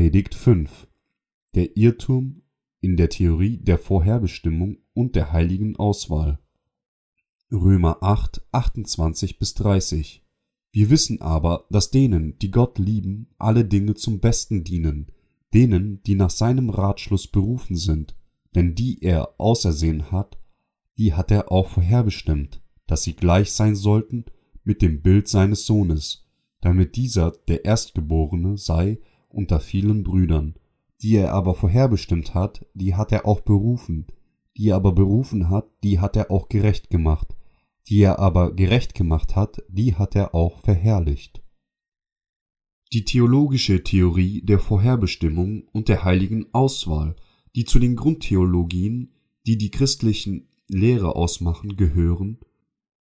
Predigt 5 Der Irrtum in der Theorie der Vorherbestimmung und der heiligen Auswahl. Römer 8, 28 bis 30 Wir wissen aber, dass denen, die Gott lieben, alle Dinge zum Besten dienen, denen, die nach seinem Ratschluss berufen sind, denn die er ausersehen hat, die hat er auch vorherbestimmt, dass sie gleich sein sollten mit dem Bild seines Sohnes, damit dieser der Erstgeborene sei unter vielen Brüdern. Die er aber vorherbestimmt hat, die hat er auch berufen, die er aber berufen hat, die hat er auch gerecht gemacht, die er aber gerecht gemacht hat, die hat er auch verherrlicht. Die theologische Theorie der Vorherbestimmung und der heiligen Auswahl, die zu den Grundtheologien, die die christlichen Lehre ausmachen, gehören,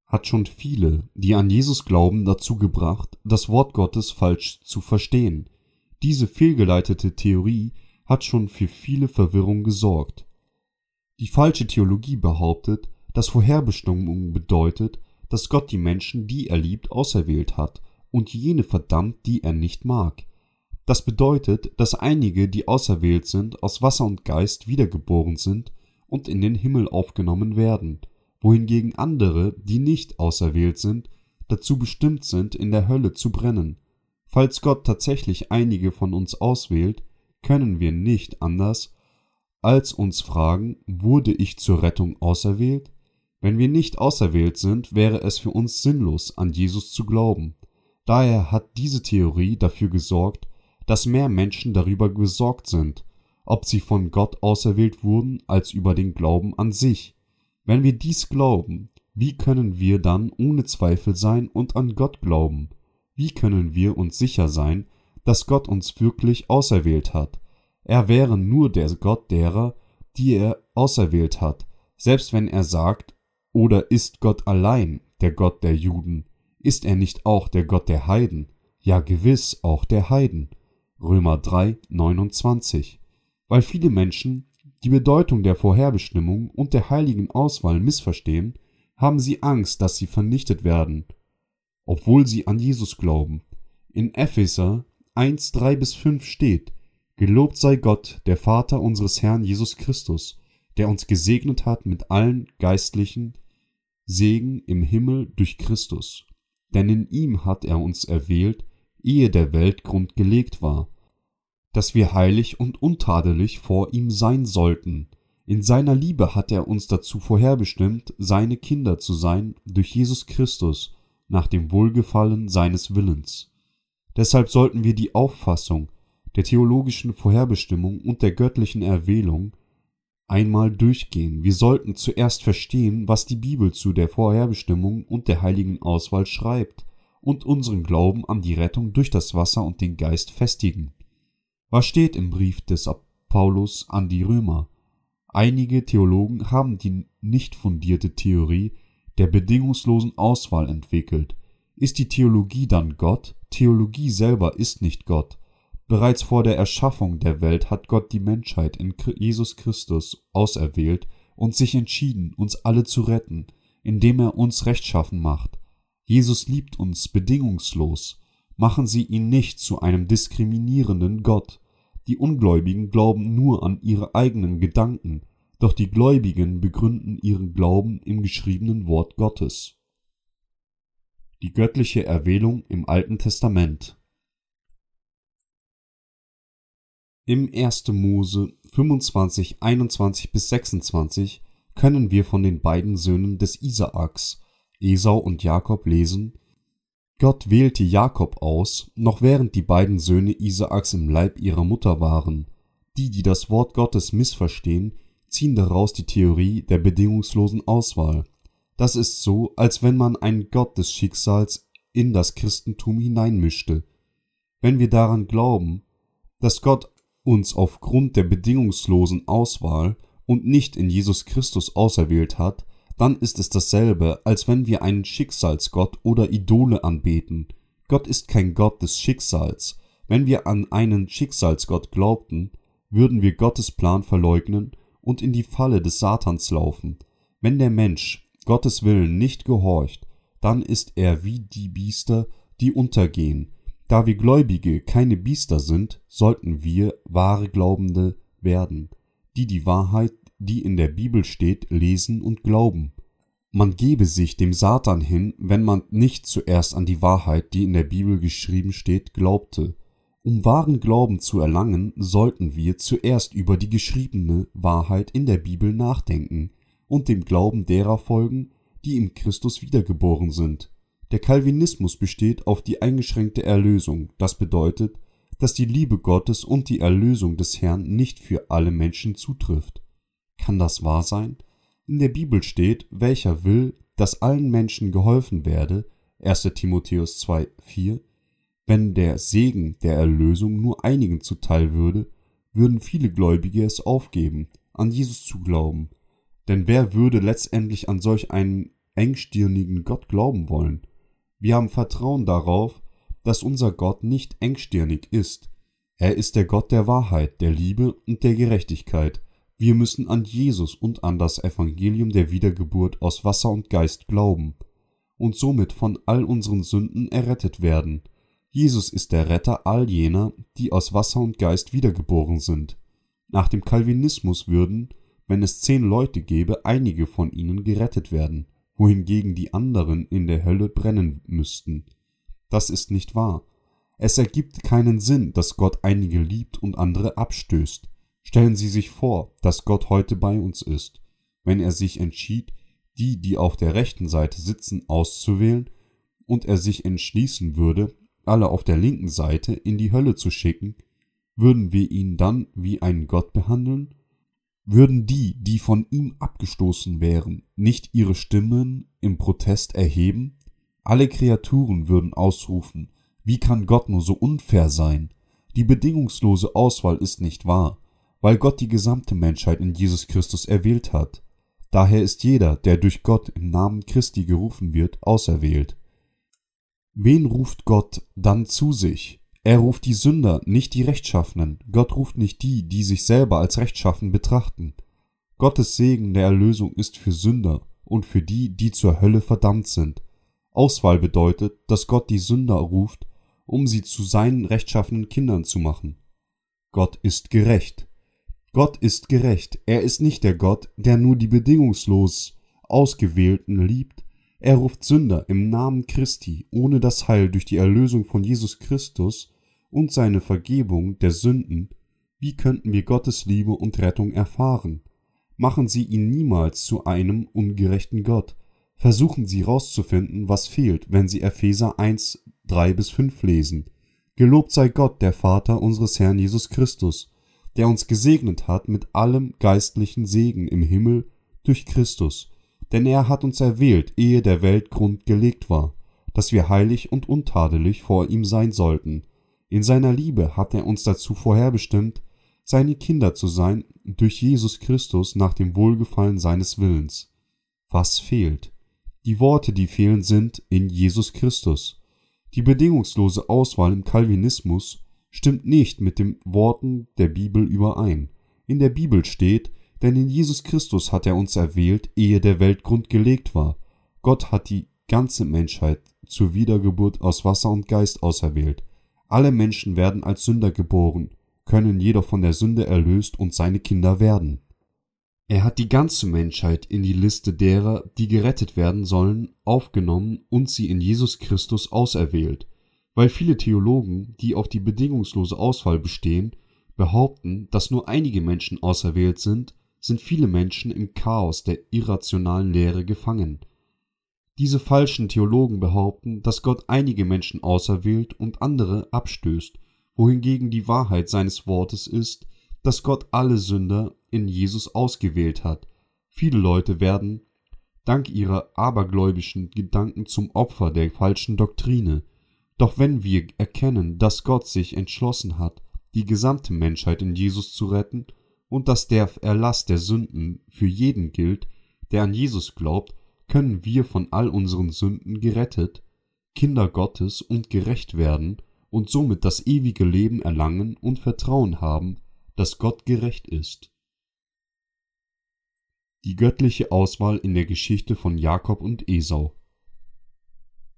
hat schon viele, die an Jesus glauben, dazu gebracht, das Wort Gottes falsch zu verstehen. Diese fehlgeleitete Theorie hat schon für viele Verwirrung gesorgt. Die falsche Theologie behauptet, dass Vorherbestimmung bedeutet, dass Gott die Menschen, die er liebt, auserwählt hat und jene verdammt, die er nicht mag. Das bedeutet, dass einige, die auserwählt sind, aus Wasser und Geist wiedergeboren sind und in den Himmel aufgenommen werden wohingegen andere, die nicht auserwählt sind, dazu bestimmt sind, in der Hölle zu brennen. Falls Gott tatsächlich einige von uns auswählt, können wir nicht anders, als uns fragen, wurde ich zur Rettung auserwählt? Wenn wir nicht auserwählt sind, wäre es für uns sinnlos, an Jesus zu glauben. Daher hat diese Theorie dafür gesorgt, dass mehr Menschen darüber besorgt sind, ob sie von Gott auserwählt wurden, als über den Glauben an sich. Wenn wir dies glauben, wie können wir dann ohne Zweifel sein und an Gott glauben? Wie können wir uns sicher sein, dass Gott uns wirklich auserwählt hat? Er wäre nur der Gott derer, die er auserwählt hat, selbst wenn er sagt, oder ist Gott allein der Gott der Juden? Ist er nicht auch der Gott der Heiden? Ja gewiss auch der Heiden. Römer 3, 29. Weil viele Menschen die Bedeutung der Vorherbestimmung und der heiligen Auswahl missverstehen, haben sie Angst, dass sie vernichtet werden, obwohl sie an Jesus glauben. In Epheser 1, 3 bis 5 steht, Gelobt sei Gott, der Vater unseres Herrn Jesus Christus, der uns gesegnet hat mit allen geistlichen Segen im Himmel durch Christus. Denn in ihm hat er uns erwählt, ehe der Welt Grund gelegt war, dass wir heilig und untadelig vor ihm sein sollten. In seiner Liebe hat er uns dazu vorherbestimmt, seine Kinder zu sein durch Jesus Christus nach dem Wohlgefallen seines Willens. Deshalb sollten wir die Auffassung der theologischen Vorherbestimmung und der göttlichen Erwählung einmal durchgehen. Wir sollten zuerst verstehen, was die Bibel zu der Vorherbestimmung und der heiligen Auswahl schreibt und unseren Glauben an die Rettung durch das Wasser und den Geist festigen. Was steht im Brief des Paulus an die Römer? Einige Theologen haben die nicht fundierte Theorie der bedingungslosen Auswahl entwickelt. Ist die Theologie dann Gott? Theologie selber ist nicht Gott. Bereits vor der Erschaffung der Welt hat Gott die Menschheit in Jesus Christus auserwählt und sich entschieden, uns alle zu retten, indem er uns rechtschaffen macht. Jesus liebt uns bedingungslos. Machen Sie ihn nicht zu einem diskriminierenden Gott. Die Ungläubigen glauben nur an ihre eigenen Gedanken, doch die Gläubigen begründen ihren Glauben im geschriebenen Wort Gottes. Die göttliche Erwählung im Alten Testament Im 1. Mose 25, 21 bis 26 können wir von den beiden Söhnen des Isaaks, Esau und Jakob lesen, Gott wählte Jakob aus, noch während die beiden Söhne Isaaks im Leib ihrer Mutter waren. Die, die das Wort Gottes missverstehen, ziehen daraus die Theorie der bedingungslosen Auswahl. Das ist so, als wenn man einen Gott des Schicksals in das Christentum hineinmischte. Wenn wir daran glauben, dass Gott uns aufgrund der bedingungslosen Auswahl und nicht in Jesus Christus auserwählt hat, dann ist es dasselbe, als wenn wir einen Schicksalsgott oder Idole anbeten. Gott ist kein Gott des Schicksals. Wenn wir an einen Schicksalsgott glaubten, würden wir Gottes Plan verleugnen und in die Falle des Satans laufen. Wenn der Mensch Gottes Willen nicht gehorcht, dann ist er wie die Biester, die untergehen. Da wir Gläubige keine Biester sind, sollten wir wahre Glaubende werden, die die Wahrheit, die in der Bibel steht, lesen und glauben. Man gebe sich dem Satan hin, wenn man nicht zuerst an die Wahrheit, die in der Bibel geschrieben steht, glaubte. Um wahren Glauben zu erlangen, sollten wir zuerst über die geschriebene Wahrheit in der Bibel nachdenken und dem Glauben derer folgen, die im Christus wiedergeboren sind. Der Calvinismus besteht auf die eingeschränkte Erlösung, das bedeutet, dass die Liebe Gottes und die Erlösung des Herrn nicht für alle Menschen zutrifft. Kann das wahr sein? In der Bibel steht, welcher will, dass allen Menschen geholfen werde, 1. Timotheus 2, 4, wenn der Segen der Erlösung nur einigen zuteil würde, würden viele Gläubige es aufgeben, an Jesus zu glauben. Denn wer würde letztendlich an solch einen engstirnigen Gott glauben wollen? Wir haben Vertrauen darauf, dass unser Gott nicht engstirnig ist. Er ist der Gott der Wahrheit, der Liebe und der Gerechtigkeit. Wir müssen an Jesus und an das Evangelium der Wiedergeburt aus Wasser und Geist glauben und somit von all unseren Sünden errettet werden. Jesus ist der Retter all jener, die aus Wasser und Geist wiedergeboren sind. Nach dem Calvinismus würden, wenn es zehn Leute gäbe, einige von ihnen gerettet werden wohingegen die anderen in der Hölle brennen müssten. Das ist nicht wahr. Es ergibt keinen Sinn, dass Gott einige liebt und andere abstößt. Stellen Sie sich vor, dass Gott heute bei uns ist, wenn er sich entschied, die, die auf der rechten Seite sitzen, auszuwählen, und er sich entschließen würde, alle auf der linken Seite in die Hölle zu schicken, würden wir ihn dann wie einen Gott behandeln? Würden die, die von ihm abgestoßen wären, nicht ihre Stimmen im Protest erheben? Alle Kreaturen würden ausrufen, wie kann Gott nur so unfair sein? Die bedingungslose Auswahl ist nicht wahr, weil Gott die gesamte Menschheit in Jesus Christus erwählt hat. Daher ist jeder, der durch Gott im Namen Christi gerufen wird, auserwählt. Wen ruft Gott dann zu sich? Er ruft die Sünder, nicht die Rechtschaffenen. Gott ruft nicht die, die sich selber als rechtschaffen betrachten. Gottes Segen der Erlösung ist für Sünder und für die, die zur Hölle verdammt sind. Auswahl bedeutet, dass Gott die Sünder ruft, um sie zu seinen rechtschaffenen Kindern zu machen. Gott ist gerecht. Gott ist gerecht. Er ist nicht der Gott, der nur die bedingungslos Ausgewählten liebt, er ruft Sünder im Namen Christi ohne das Heil durch die Erlösung von Jesus Christus und seine Vergebung der Sünden. Wie könnten wir Gottes Liebe und Rettung erfahren? Machen Sie ihn niemals zu einem ungerechten Gott. Versuchen Sie herauszufinden, was fehlt, wenn Sie Epheser 1, 3 bis 5 lesen. Gelobt sei Gott, der Vater unseres Herrn Jesus Christus, der uns gesegnet hat mit allem geistlichen Segen im Himmel durch Christus denn er hat uns erwählt, ehe der Welt Grund gelegt war, dass wir heilig und untadelig vor ihm sein sollten. In seiner Liebe hat er uns dazu vorherbestimmt, seine Kinder zu sein durch Jesus Christus nach dem Wohlgefallen seines Willens. Was fehlt? Die Worte, die fehlen, sind in Jesus Christus. Die bedingungslose Auswahl im Calvinismus stimmt nicht mit den Worten der Bibel überein. In der Bibel steht, denn in Jesus Christus hat er uns erwählt, ehe der Weltgrund gelegt war. Gott hat die ganze Menschheit zur Wiedergeburt aus Wasser und Geist auserwählt. Alle Menschen werden als Sünder geboren, können jedoch von der Sünde erlöst und seine Kinder werden. Er hat die ganze Menschheit in die Liste derer, die gerettet werden sollen, aufgenommen und sie in Jesus Christus auserwählt. Weil viele Theologen, die auf die bedingungslose Auswahl bestehen, behaupten, dass nur einige Menschen auserwählt sind, sind viele Menschen im Chaos der irrationalen Lehre gefangen. Diese falschen Theologen behaupten, dass Gott einige Menschen auserwählt und andere abstößt, wohingegen die Wahrheit seines Wortes ist, dass Gott alle Sünder in Jesus ausgewählt hat. Viele Leute werden dank ihrer abergläubischen Gedanken zum Opfer der falschen Doktrine. Doch wenn wir erkennen, dass Gott sich entschlossen hat, die gesamte Menschheit in Jesus zu retten und dass der Erlass der Sünden für jeden gilt, der an Jesus glaubt, können wir von all unseren Sünden gerettet, Kinder Gottes und gerecht werden und somit das ewige Leben erlangen und Vertrauen haben, dass Gott gerecht ist. Die göttliche Auswahl in der Geschichte von Jakob und Esau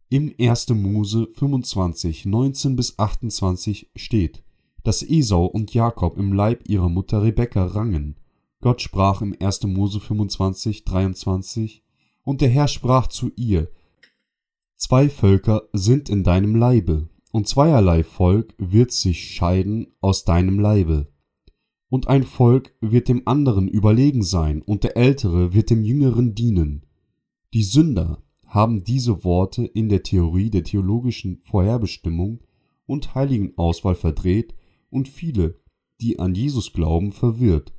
Im 1. Mose 25, 19 bis 28 steht, dass Esau und Jakob im Leib ihrer Mutter Rebekka rangen. Gott sprach im 1. Mose 25, 23, und der Herr sprach zu ihr, Zwei Völker sind in deinem Leibe, und zweierlei Volk wird sich scheiden aus deinem Leibe. Und ein Volk wird dem anderen überlegen sein, und der Ältere wird dem Jüngeren dienen. Die Sünder haben diese Worte in der Theorie der theologischen Vorherbestimmung und Heiligenauswahl verdreht und viele, die an Jesus glauben, verwirrt,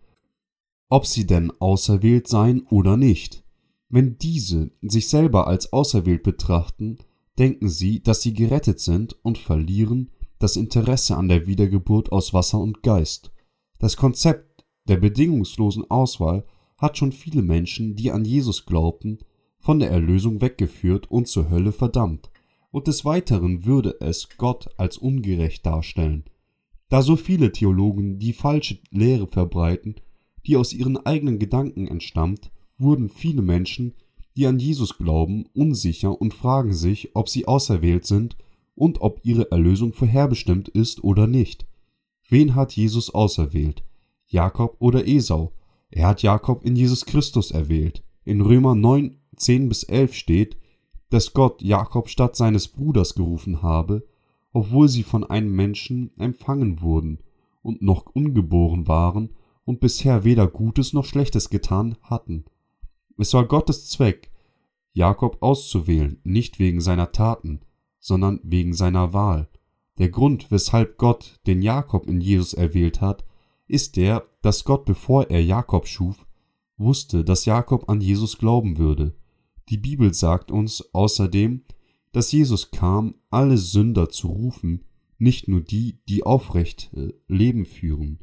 ob sie denn auserwählt seien oder nicht. Wenn diese sich selber als auserwählt betrachten, denken sie, dass sie gerettet sind und verlieren das Interesse an der Wiedergeburt aus Wasser und Geist. Das Konzept der bedingungslosen Auswahl hat schon viele Menschen, die an Jesus glaubten, von der Erlösung weggeführt und zur Hölle verdammt, und des Weiteren würde es Gott als ungerecht darstellen. Da so viele Theologen die falsche Lehre verbreiten, die aus ihren eigenen Gedanken entstammt, wurden viele Menschen, die an Jesus glauben, unsicher und fragen sich, ob sie auserwählt sind und ob ihre Erlösung vorherbestimmt ist oder nicht. Wen hat Jesus auserwählt? Jakob oder Esau? Er hat Jakob in Jesus Christus erwählt. In Römer 9 10 bis 11 steht, dass Gott Jakob statt seines Bruders gerufen habe, obwohl sie von einem Menschen empfangen wurden und noch ungeboren waren und bisher weder Gutes noch Schlechtes getan hatten. Es war Gottes Zweck, Jakob auszuwählen, nicht wegen seiner Taten, sondern wegen seiner Wahl. Der Grund, weshalb Gott den Jakob in Jesus erwählt hat, ist der, dass Gott, bevor er Jakob schuf, wusste, dass Jakob an Jesus glauben würde. Die Bibel sagt uns außerdem, dass Jesus kam, alle Sünder zu rufen, nicht nur die, die aufrecht äh, Leben führen.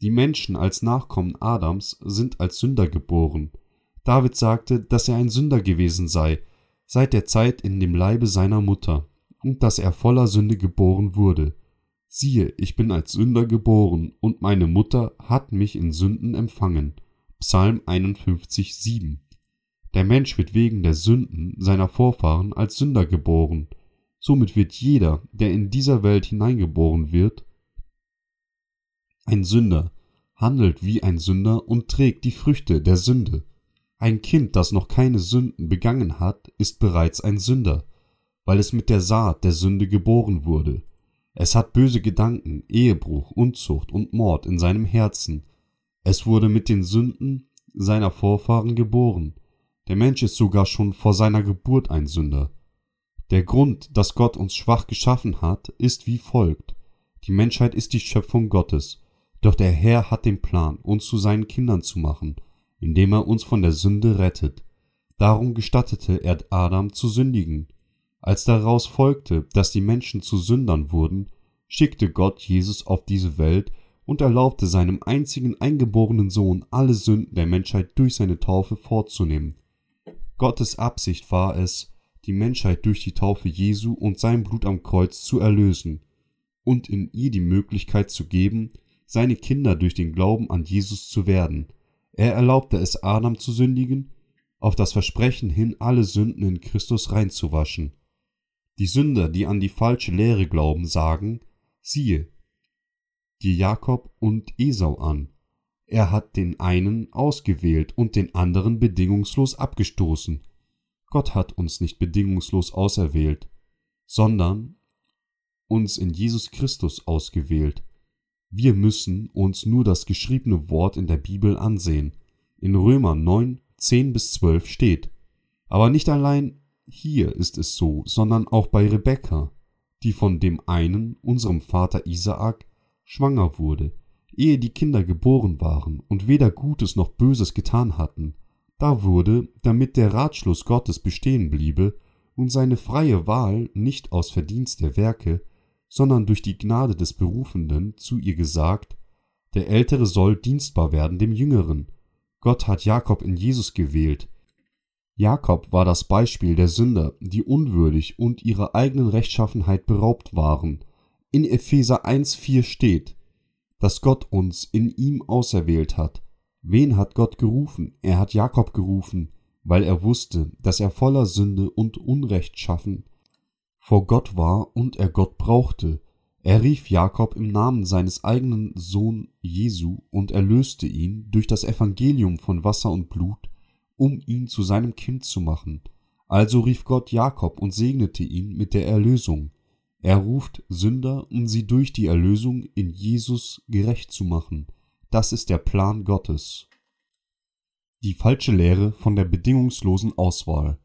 Die Menschen als Nachkommen Adams sind als Sünder geboren. David sagte, dass er ein Sünder gewesen sei, seit der Zeit in dem Leibe seiner Mutter, und dass er voller Sünde geboren wurde. Siehe, ich bin als Sünder geboren, und meine Mutter hat mich in Sünden empfangen. Psalm 51, 7. Der Mensch wird wegen der Sünden seiner Vorfahren als Sünder geboren. Somit wird jeder, der in dieser Welt hineingeboren wird, ein Sünder, handelt wie ein Sünder und trägt die Früchte der Sünde. Ein Kind, das noch keine Sünden begangen hat, ist bereits ein Sünder, weil es mit der Saat der Sünde geboren wurde. Es hat böse Gedanken, Ehebruch, Unzucht und Mord in seinem Herzen. Es wurde mit den Sünden seiner Vorfahren geboren. Der Mensch ist sogar schon vor seiner Geburt ein Sünder. Der Grund, dass Gott uns schwach geschaffen hat, ist wie folgt. Die Menschheit ist die Schöpfung Gottes, doch der Herr hat den Plan, uns zu seinen Kindern zu machen, indem er uns von der Sünde rettet. Darum gestattete er Adam zu sündigen. Als daraus folgte, dass die Menschen zu Sündern wurden, schickte Gott Jesus auf diese Welt und erlaubte seinem einzigen eingeborenen Sohn alle Sünden der Menschheit durch seine Taufe vorzunehmen. Gottes Absicht war es, die Menschheit durch die Taufe Jesu und sein Blut am Kreuz zu erlösen und in ihr die Möglichkeit zu geben, seine Kinder durch den Glauben an Jesus zu werden. Er erlaubte es Adam zu sündigen, auf das Versprechen hin, alle Sünden in Christus reinzuwaschen. Die Sünder, die an die falsche Lehre glauben, sagen, siehe, die Jakob und Esau an, er hat den einen ausgewählt und den anderen bedingungslos abgestoßen. Gott hat uns nicht bedingungslos auserwählt, sondern uns in Jesus Christus ausgewählt. Wir müssen uns nur das geschriebene Wort in der Bibel ansehen. In Römer 9, 10 bis 12 steht. Aber nicht allein hier ist es so, sondern auch bei Rebekka, die von dem einen, unserem Vater Isaak, schwanger wurde ehe die Kinder geboren waren und weder Gutes noch Böses getan hatten, da wurde, damit der Ratschluss Gottes bestehen bliebe und seine freie Wahl nicht aus Verdienst der Werke, sondern durch die Gnade des Berufenden zu ihr gesagt, der Ältere soll dienstbar werden dem Jüngeren. Gott hat Jakob in Jesus gewählt. Jakob war das Beispiel der Sünder, die unwürdig und ihrer eigenen Rechtschaffenheit beraubt waren. In Epheser 1,4 steht, dass Gott uns in ihm auserwählt hat. Wen hat Gott gerufen? Er hat Jakob gerufen, weil er wusste, dass er voller Sünde und Unrechtschaffen vor Gott war und er Gott brauchte. Er rief Jakob im Namen seines eigenen Sohn Jesu und erlöste ihn durch das Evangelium von Wasser und Blut, um ihn zu seinem Kind zu machen. Also rief Gott Jakob und segnete ihn mit der Erlösung. Er ruft Sünder, um sie durch die Erlösung in Jesus gerecht zu machen. Das ist der Plan Gottes. Die falsche Lehre von der bedingungslosen Auswahl.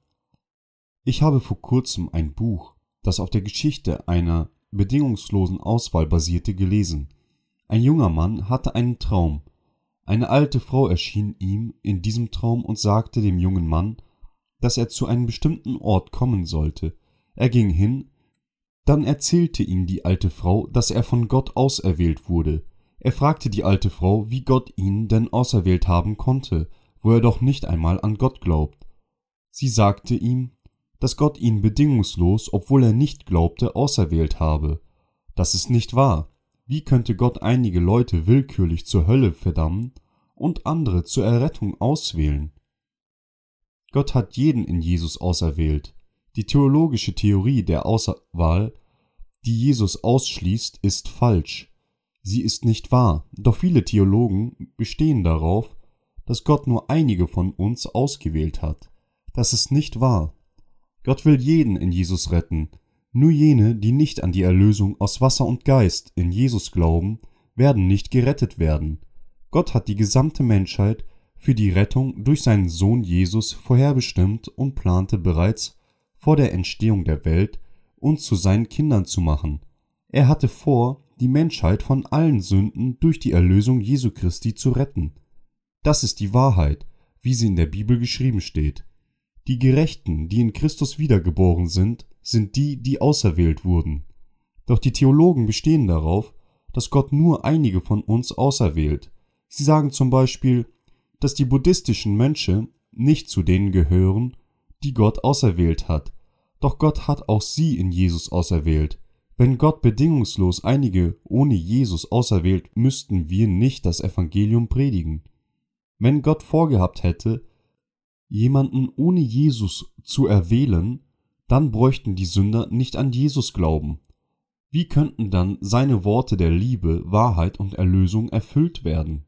Ich habe vor kurzem ein Buch, das auf der Geschichte einer bedingungslosen Auswahl basierte, gelesen. Ein junger Mann hatte einen Traum. Eine alte Frau erschien ihm in diesem Traum und sagte dem jungen Mann, dass er zu einem bestimmten Ort kommen sollte. Er ging hin, dann erzählte ihm die alte Frau, dass er von Gott auserwählt wurde. Er fragte die alte Frau, wie Gott ihn denn auserwählt haben konnte, wo er doch nicht einmal an Gott glaubt. Sie sagte ihm, dass Gott ihn bedingungslos, obwohl er nicht glaubte, auserwählt habe. Das ist nicht wahr. Wie könnte Gott einige Leute willkürlich zur Hölle verdammen und andere zur Errettung auswählen? Gott hat jeden in Jesus auserwählt. Die theologische Theorie der Auswahl, die Jesus ausschließt, ist falsch. Sie ist nicht wahr, doch viele Theologen bestehen darauf, dass Gott nur einige von uns ausgewählt hat. Das ist nicht wahr. Gott will jeden in Jesus retten. Nur jene, die nicht an die Erlösung aus Wasser und Geist in Jesus glauben, werden nicht gerettet werden. Gott hat die gesamte Menschheit für die Rettung durch seinen Sohn Jesus vorherbestimmt und plante bereits vor der Entstehung der Welt, uns zu seinen Kindern zu machen. Er hatte vor, die Menschheit von allen Sünden durch die Erlösung Jesu Christi zu retten. Das ist die Wahrheit, wie sie in der Bibel geschrieben steht. Die Gerechten, die in Christus wiedergeboren sind, sind die, die auserwählt wurden. Doch die Theologen bestehen darauf, dass Gott nur einige von uns auserwählt. Sie sagen zum Beispiel, dass die buddhistischen Mönche nicht zu denen gehören, die Gott auserwählt hat. Doch Gott hat auch sie in Jesus auserwählt. Wenn Gott bedingungslos einige ohne Jesus auserwählt, müssten wir nicht das Evangelium predigen. Wenn Gott vorgehabt hätte, jemanden ohne Jesus zu erwählen, dann bräuchten die Sünder nicht an Jesus glauben. Wie könnten dann seine Worte der Liebe, Wahrheit und Erlösung erfüllt werden?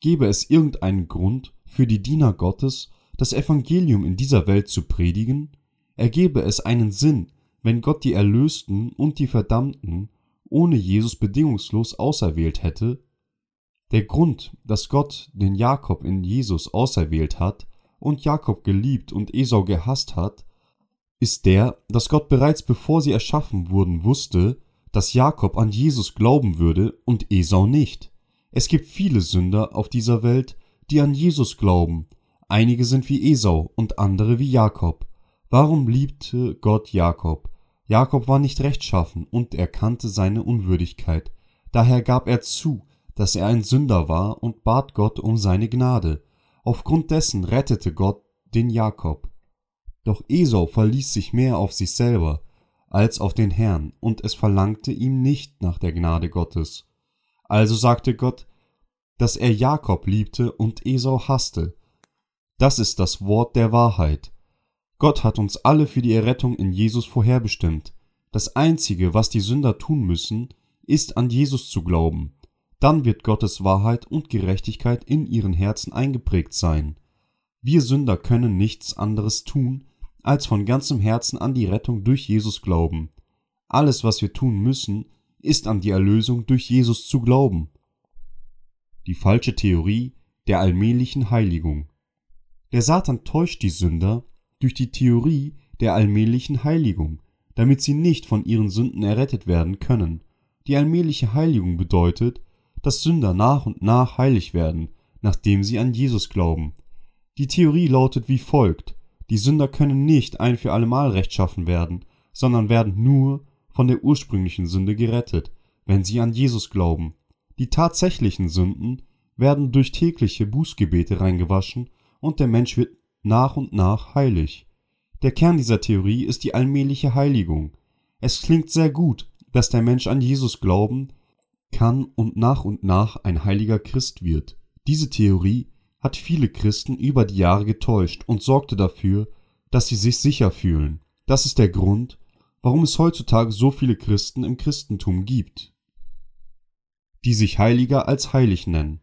Gäbe es irgendeinen Grund für die Diener Gottes, das Evangelium in dieser Welt zu predigen? Ergebe es einen Sinn, wenn Gott die Erlösten und die Verdammten ohne Jesus bedingungslos auserwählt hätte? Der Grund, dass Gott den Jakob in Jesus auserwählt hat und Jakob geliebt und Esau gehasst hat, ist der, dass Gott bereits bevor sie erschaffen wurden wusste, dass Jakob an Jesus glauben würde und Esau nicht. Es gibt viele Sünder auf dieser Welt, die an Jesus glauben. Einige sind wie Esau und andere wie Jakob. Warum liebte Gott Jakob? Jakob war nicht rechtschaffen und erkannte seine Unwürdigkeit. Daher gab er zu, dass er ein Sünder war und bat Gott um seine Gnade. Aufgrund dessen rettete Gott den Jakob. Doch Esau verließ sich mehr auf sich selber als auf den Herrn, und es verlangte ihm nicht nach der Gnade Gottes. Also sagte Gott, dass er Jakob liebte und Esau hasste. Das ist das Wort der Wahrheit. Gott hat uns alle für die Errettung in Jesus vorherbestimmt. Das Einzige, was die Sünder tun müssen, ist an Jesus zu glauben dann wird Gottes Wahrheit und Gerechtigkeit in ihren Herzen eingeprägt sein. Wir Sünder können nichts anderes tun, als von ganzem Herzen an die Rettung durch Jesus glauben. Alles, was wir tun müssen, ist an die Erlösung durch Jesus zu glauben. Die falsche Theorie der allmählichen Heiligung. Der Satan täuscht die Sünder durch die Theorie der allmählichen Heiligung, damit sie nicht von ihren Sünden errettet werden können. Die allmähliche Heiligung bedeutet, dass Sünder nach und nach heilig werden, nachdem sie an Jesus glauben. Die Theorie lautet wie folgt Die Sünder können nicht ein für allemal rechtschaffen werden, sondern werden nur von der ursprünglichen Sünde gerettet, wenn sie an Jesus glauben. Die tatsächlichen Sünden werden durch tägliche Bußgebete reingewaschen und der Mensch wird nach und nach heilig. Der Kern dieser Theorie ist die allmähliche Heiligung. Es klingt sehr gut, dass der Mensch an Jesus glauben, kann und nach und nach ein heiliger Christ wird. Diese Theorie hat viele Christen über die Jahre getäuscht und sorgte dafür, dass sie sich sicher fühlen. Das ist der Grund, warum es heutzutage so viele Christen im Christentum gibt, die sich Heiliger als heilig nennen.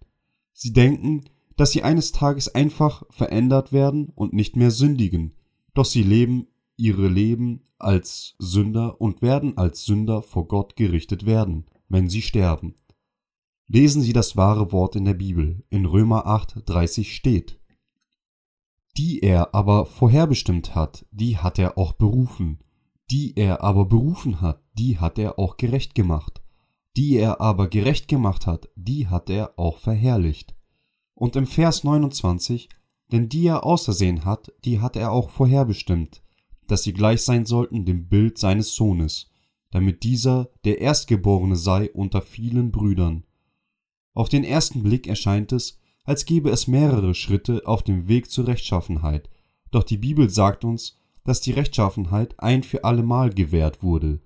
Sie denken, dass sie eines Tages einfach verändert werden und nicht mehr sündigen, doch sie leben ihre Leben als Sünder und werden als Sünder vor Gott gerichtet werden, wenn sie sterben. Lesen Sie das wahre Wort in der Bibel. In Römer 8, 30 steht. Die er aber vorherbestimmt hat, die hat er auch berufen. Die er aber berufen hat, die hat er auch gerecht gemacht. Die er aber gerecht gemacht hat, die hat er auch verherrlicht. Und im Vers 29, denn die er ausersehen hat, die hat er auch vorherbestimmt, dass sie gleich sein sollten dem Bild seines Sohnes, damit dieser der Erstgeborene sei unter vielen Brüdern. Auf den ersten Blick erscheint es, als gäbe es mehrere Schritte auf dem Weg zur Rechtschaffenheit, doch die Bibel sagt uns, dass die Rechtschaffenheit ein für allemal gewährt wurde.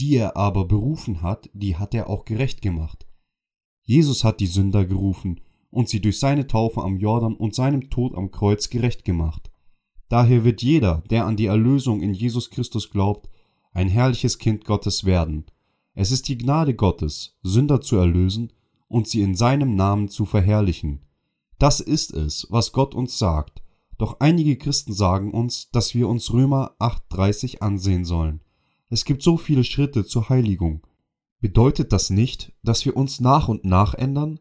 Die er aber berufen hat, die hat er auch gerecht gemacht. Jesus hat die Sünder gerufen und sie durch seine Taufe am Jordan und seinem Tod am Kreuz gerecht gemacht. Daher wird jeder, der an die Erlösung in Jesus Christus glaubt, ein herrliches Kind Gottes werden. Es ist die Gnade Gottes, Sünder zu erlösen und sie in seinem Namen zu verherrlichen. Das ist es, was Gott uns sagt. Doch einige Christen sagen uns, dass wir uns Römer 8,30 ansehen sollen. Es gibt so viele Schritte zur Heiligung. Bedeutet das nicht, dass wir uns nach und nach ändern?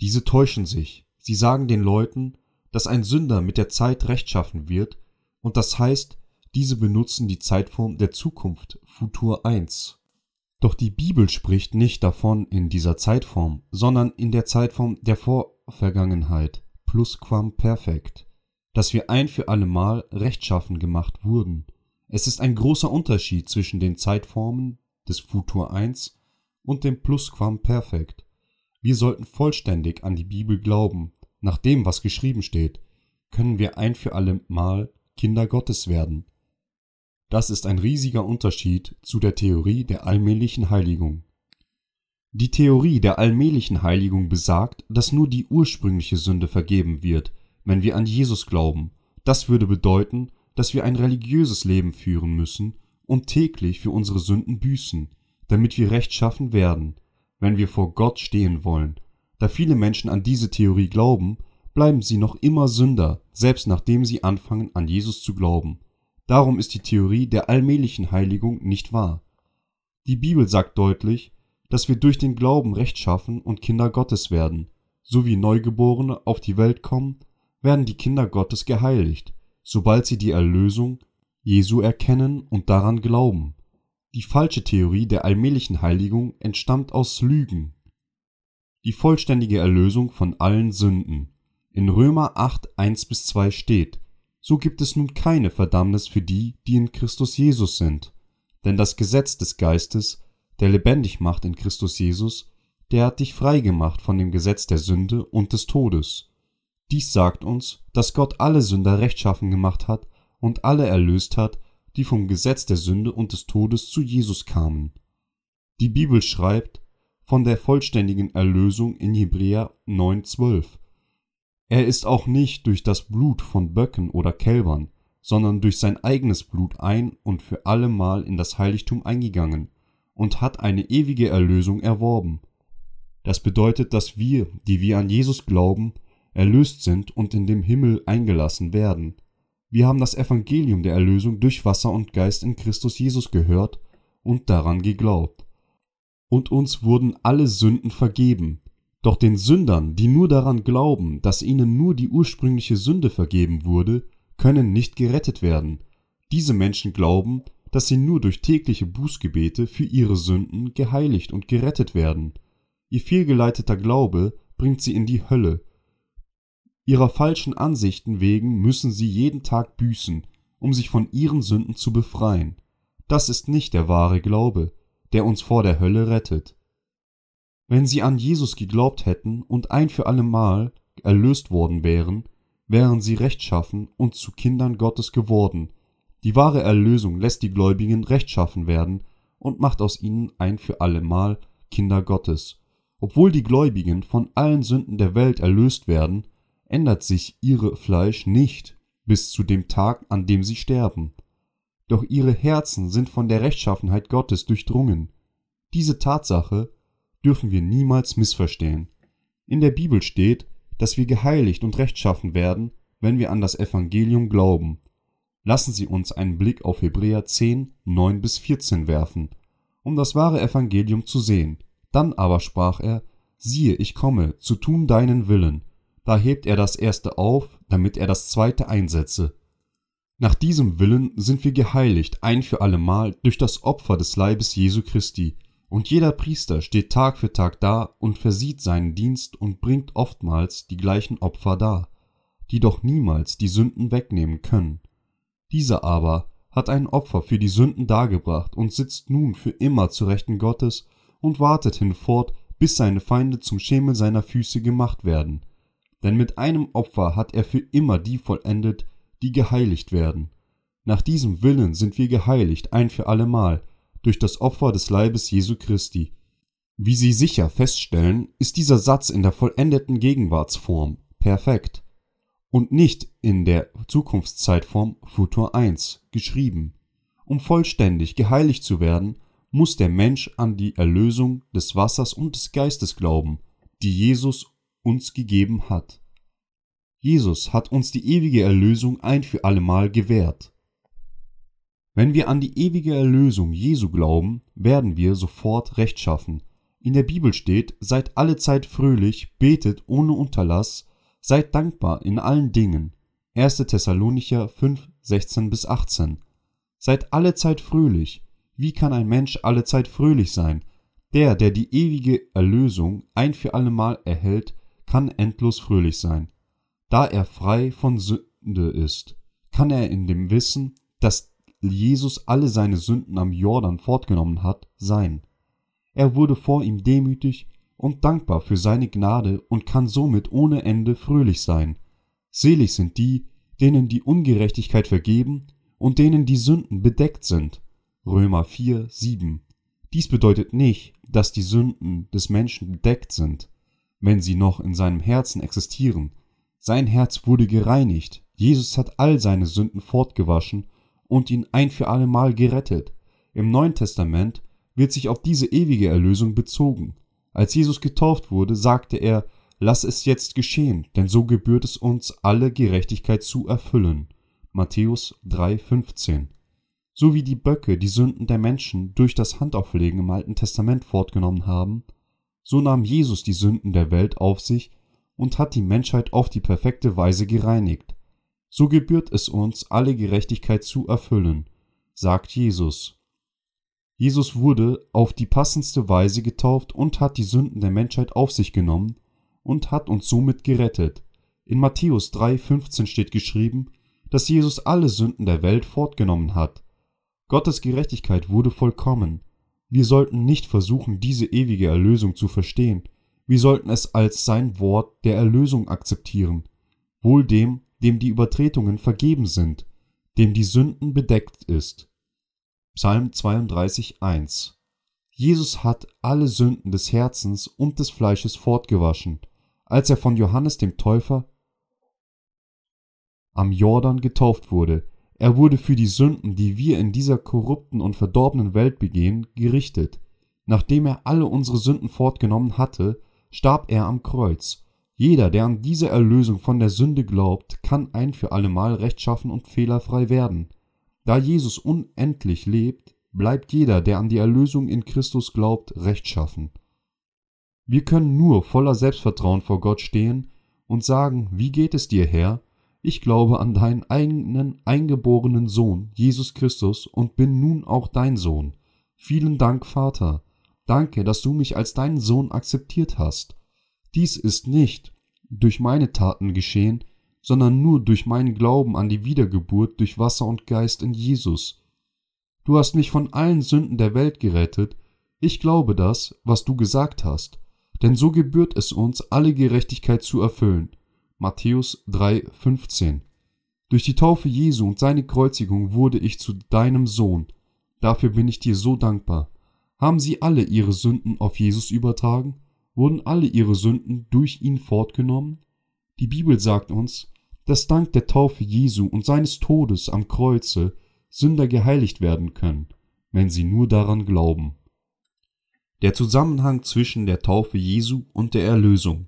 Diese täuschen sich. Sie sagen den Leuten, dass ein Sünder mit der Zeit rechtschaffen wird und das heißt, diese benutzen die Zeitform der Zukunft Futur 1. Doch die Bibel spricht nicht davon in dieser Zeitform, sondern in der Zeitform der Vorvergangenheit Plusquamperfekt, dass wir ein für allemal rechtschaffen gemacht wurden. Es ist ein großer Unterschied zwischen den Zeitformen des Futur 1 und dem Plusquamperfekt. Wir sollten vollständig an die Bibel glauben. Nach dem, was geschrieben steht, können wir ein für allemal Kinder Gottes werden. Das ist ein riesiger Unterschied zu der Theorie der allmählichen Heiligung. Die Theorie der allmählichen Heiligung besagt, dass nur die ursprüngliche Sünde vergeben wird, wenn wir an Jesus glauben. Das würde bedeuten, dass wir ein religiöses Leben führen müssen und täglich für unsere Sünden büßen, damit wir rechtschaffen werden, wenn wir vor Gott stehen wollen. Da viele Menschen an diese Theorie glauben, bleiben sie noch immer Sünder, selbst nachdem sie anfangen an Jesus zu glauben. Darum ist die Theorie der allmählichen Heiligung nicht wahr. Die Bibel sagt deutlich, dass wir durch den Glauben rechtschaffen und Kinder Gottes werden. So wie Neugeborene auf die Welt kommen, werden die Kinder Gottes geheiligt, sobald sie die Erlösung Jesu erkennen und daran glauben. Die falsche Theorie der allmählichen Heiligung entstammt aus Lügen. Die vollständige Erlösung von allen Sünden in Römer 8, 1 bis 2 steht, so gibt es nun keine Verdammnis für die, die in Christus Jesus sind. Denn das Gesetz des Geistes, der lebendig macht in Christus Jesus, der hat dich frei gemacht von dem Gesetz der Sünde und des Todes. Dies sagt uns, dass Gott alle Sünder rechtschaffen gemacht hat und alle erlöst hat, die vom Gesetz der Sünde und des Todes zu Jesus kamen. Die Bibel schreibt von der vollständigen Erlösung in Hebräer 9,12. Er ist auch nicht durch das Blut von Böcken oder Kälbern, sondern durch sein eigenes Blut ein und für allemal in das Heiligtum eingegangen und hat eine ewige Erlösung erworben. Das bedeutet, dass wir, die wir an Jesus glauben, erlöst sind und in dem Himmel eingelassen werden. Wir haben das Evangelium der Erlösung durch Wasser und Geist in Christus Jesus gehört und daran geglaubt. Und uns wurden alle Sünden vergeben, doch den Sündern, die nur daran glauben, dass ihnen nur die ursprüngliche Sünde vergeben wurde, können nicht gerettet werden. Diese Menschen glauben, dass sie nur durch tägliche Bußgebete für ihre Sünden geheiligt und gerettet werden. Ihr fehlgeleiteter Glaube bringt sie in die Hölle. Ihrer falschen Ansichten wegen müssen sie jeden Tag büßen, um sich von ihren Sünden zu befreien. Das ist nicht der wahre Glaube, der uns vor der Hölle rettet. Wenn sie an Jesus geglaubt hätten und ein für allemal erlöst worden wären, wären sie rechtschaffen und zu Kindern Gottes geworden. Die wahre Erlösung lässt die Gläubigen rechtschaffen werden und macht aus ihnen ein für allemal Kinder Gottes. Obwohl die Gläubigen von allen Sünden der Welt erlöst werden, ändert sich ihre Fleisch nicht bis zu dem Tag, an dem sie sterben. doch ihre Herzen sind von der Rechtschaffenheit Gottes durchdrungen. Diese Tatsache dürfen wir niemals missverstehen. In der Bibel steht, dass wir geheiligt und rechtschaffen werden, wenn wir an das Evangelium glauben. Lassen Sie uns einen Blick auf Hebräer 10, 9 bis 14 werfen, um das wahre Evangelium zu sehen. Dann aber sprach er, siehe, ich komme, zu tun deinen Willen. Da hebt er das erste auf, damit er das zweite einsetze. Nach diesem Willen sind wir geheiligt ein für allemal durch das Opfer des Leibes Jesu Christi, und jeder Priester steht Tag für Tag da und versieht seinen Dienst und bringt oftmals die gleichen Opfer dar, die doch niemals die Sünden wegnehmen können. Dieser aber hat ein Opfer für die Sünden dargebracht und sitzt nun für immer zu Rechten Gottes und wartet hinfort, bis seine Feinde zum Schemel seiner Füße gemacht werden. Denn mit einem Opfer hat er für immer die vollendet, die geheiligt werden. Nach diesem Willen sind wir geheiligt ein für allemal, durch das Opfer des Leibes Jesu Christi. Wie Sie sicher feststellen, ist dieser Satz in der vollendeten Gegenwartsform perfekt und nicht in der Zukunftszeitform Futur 1 geschrieben. Um vollständig geheiligt zu werden, muss der Mensch an die Erlösung des Wassers und des Geistes glauben, die Jesus uns gegeben hat. Jesus hat uns die ewige Erlösung ein für allemal gewährt. Wenn wir an die ewige Erlösung Jesu glauben, werden wir sofort Recht schaffen. In der Bibel steht, seid alle Zeit fröhlich, betet ohne Unterlass, seid dankbar in allen Dingen. 1. Thessalonicher 5, 16 bis 18. Seid alle Zeit fröhlich. Wie kann ein Mensch alle Zeit fröhlich sein? Der, der die ewige Erlösung ein für allemal erhält, kann endlos fröhlich sein. Da er frei von Sünde ist, kann er in dem Wissen, dass Jesus alle seine Sünden am Jordan fortgenommen hat, sein. Er wurde vor ihm demütig und dankbar für seine Gnade und kann somit ohne Ende fröhlich sein. Selig sind die, denen die Ungerechtigkeit vergeben und denen die Sünden bedeckt sind. Römer 4, 7. Dies bedeutet nicht, dass die Sünden des Menschen bedeckt sind, wenn sie noch in seinem Herzen existieren. Sein Herz wurde gereinigt, Jesus hat all seine Sünden fortgewaschen und ihn ein für allemal gerettet. Im Neuen Testament wird sich auf diese ewige Erlösung bezogen. Als Jesus getauft wurde, sagte er, Lass es jetzt geschehen, denn so gebührt es uns, alle Gerechtigkeit zu erfüllen. Matthäus 3,15. So wie die Böcke die Sünden der Menschen durch das Handauflegen im Alten Testament fortgenommen haben, so nahm Jesus die Sünden der Welt auf sich und hat die Menschheit auf die perfekte Weise gereinigt. So gebührt es uns, alle Gerechtigkeit zu erfüllen, sagt Jesus. Jesus wurde auf die passendste Weise getauft und hat die Sünden der Menschheit auf sich genommen und hat uns somit gerettet. In Matthäus 3,15 steht geschrieben, dass Jesus alle Sünden der Welt fortgenommen hat. Gottes Gerechtigkeit wurde vollkommen. Wir sollten nicht versuchen, diese ewige Erlösung zu verstehen. Wir sollten es als sein Wort der Erlösung akzeptieren. Wohl dem, dem die Übertretungen vergeben sind, dem die Sünden bedeckt ist. Psalm 32, 1 Jesus hat alle Sünden des Herzens und des Fleisches fortgewaschen, als er von Johannes dem Täufer am Jordan getauft wurde. Er wurde für die Sünden, die wir in dieser korrupten und verdorbenen Welt begehen, gerichtet. Nachdem er alle unsere Sünden fortgenommen hatte, starb er am Kreuz jeder, der an diese Erlösung von der Sünde glaubt, kann ein für allemal rechtschaffen und fehlerfrei werden. Da Jesus unendlich lebt, bleibt jeder, der an die Erlösung in Christus glaubt, rechtschaffen. Wir können nur voller Selbstvertrauen vor Gott stehen und sagen, wie geht es dir, Herr? Ich glaube an deinen eigenen eingeborenen Sohn, Jesus Christus, und bin nun auch dein Sohn. Vielen Dank, Vater. Danke, dass du mich als deinen Sohn akzeptiert hast. Dies ist nicht durch meine Taten geschehen, sondern nur durch meinen Glauben an die Wiedergeburt durch Wasser und Geist in Jesus. Du hast mich von allen Sünden der Welt gerettet, ich glaube das, was du gesagt hast, denn so gebührt es uns, alle Gerechtigkeit zu erfüllen. Matthäus 3,15 Durch die Taufe Jesu und seine Kreuzigung wurde ich zu deinem Sohn. Dafür bin ich dir so dankbar. Haben sie alle ihre Sünden auf Jesus übertragen? wurden alle ihre Sünden durch ihn fortgenommen? Die Bibel sagt uns, dass dank der Taufe Jesu und seines Todes am Kreuze Sünder geheiligt werden können, wenn sie nur daran glauben. Der Zusammenhang zwischen der Taufe Jesu und der Erlösung.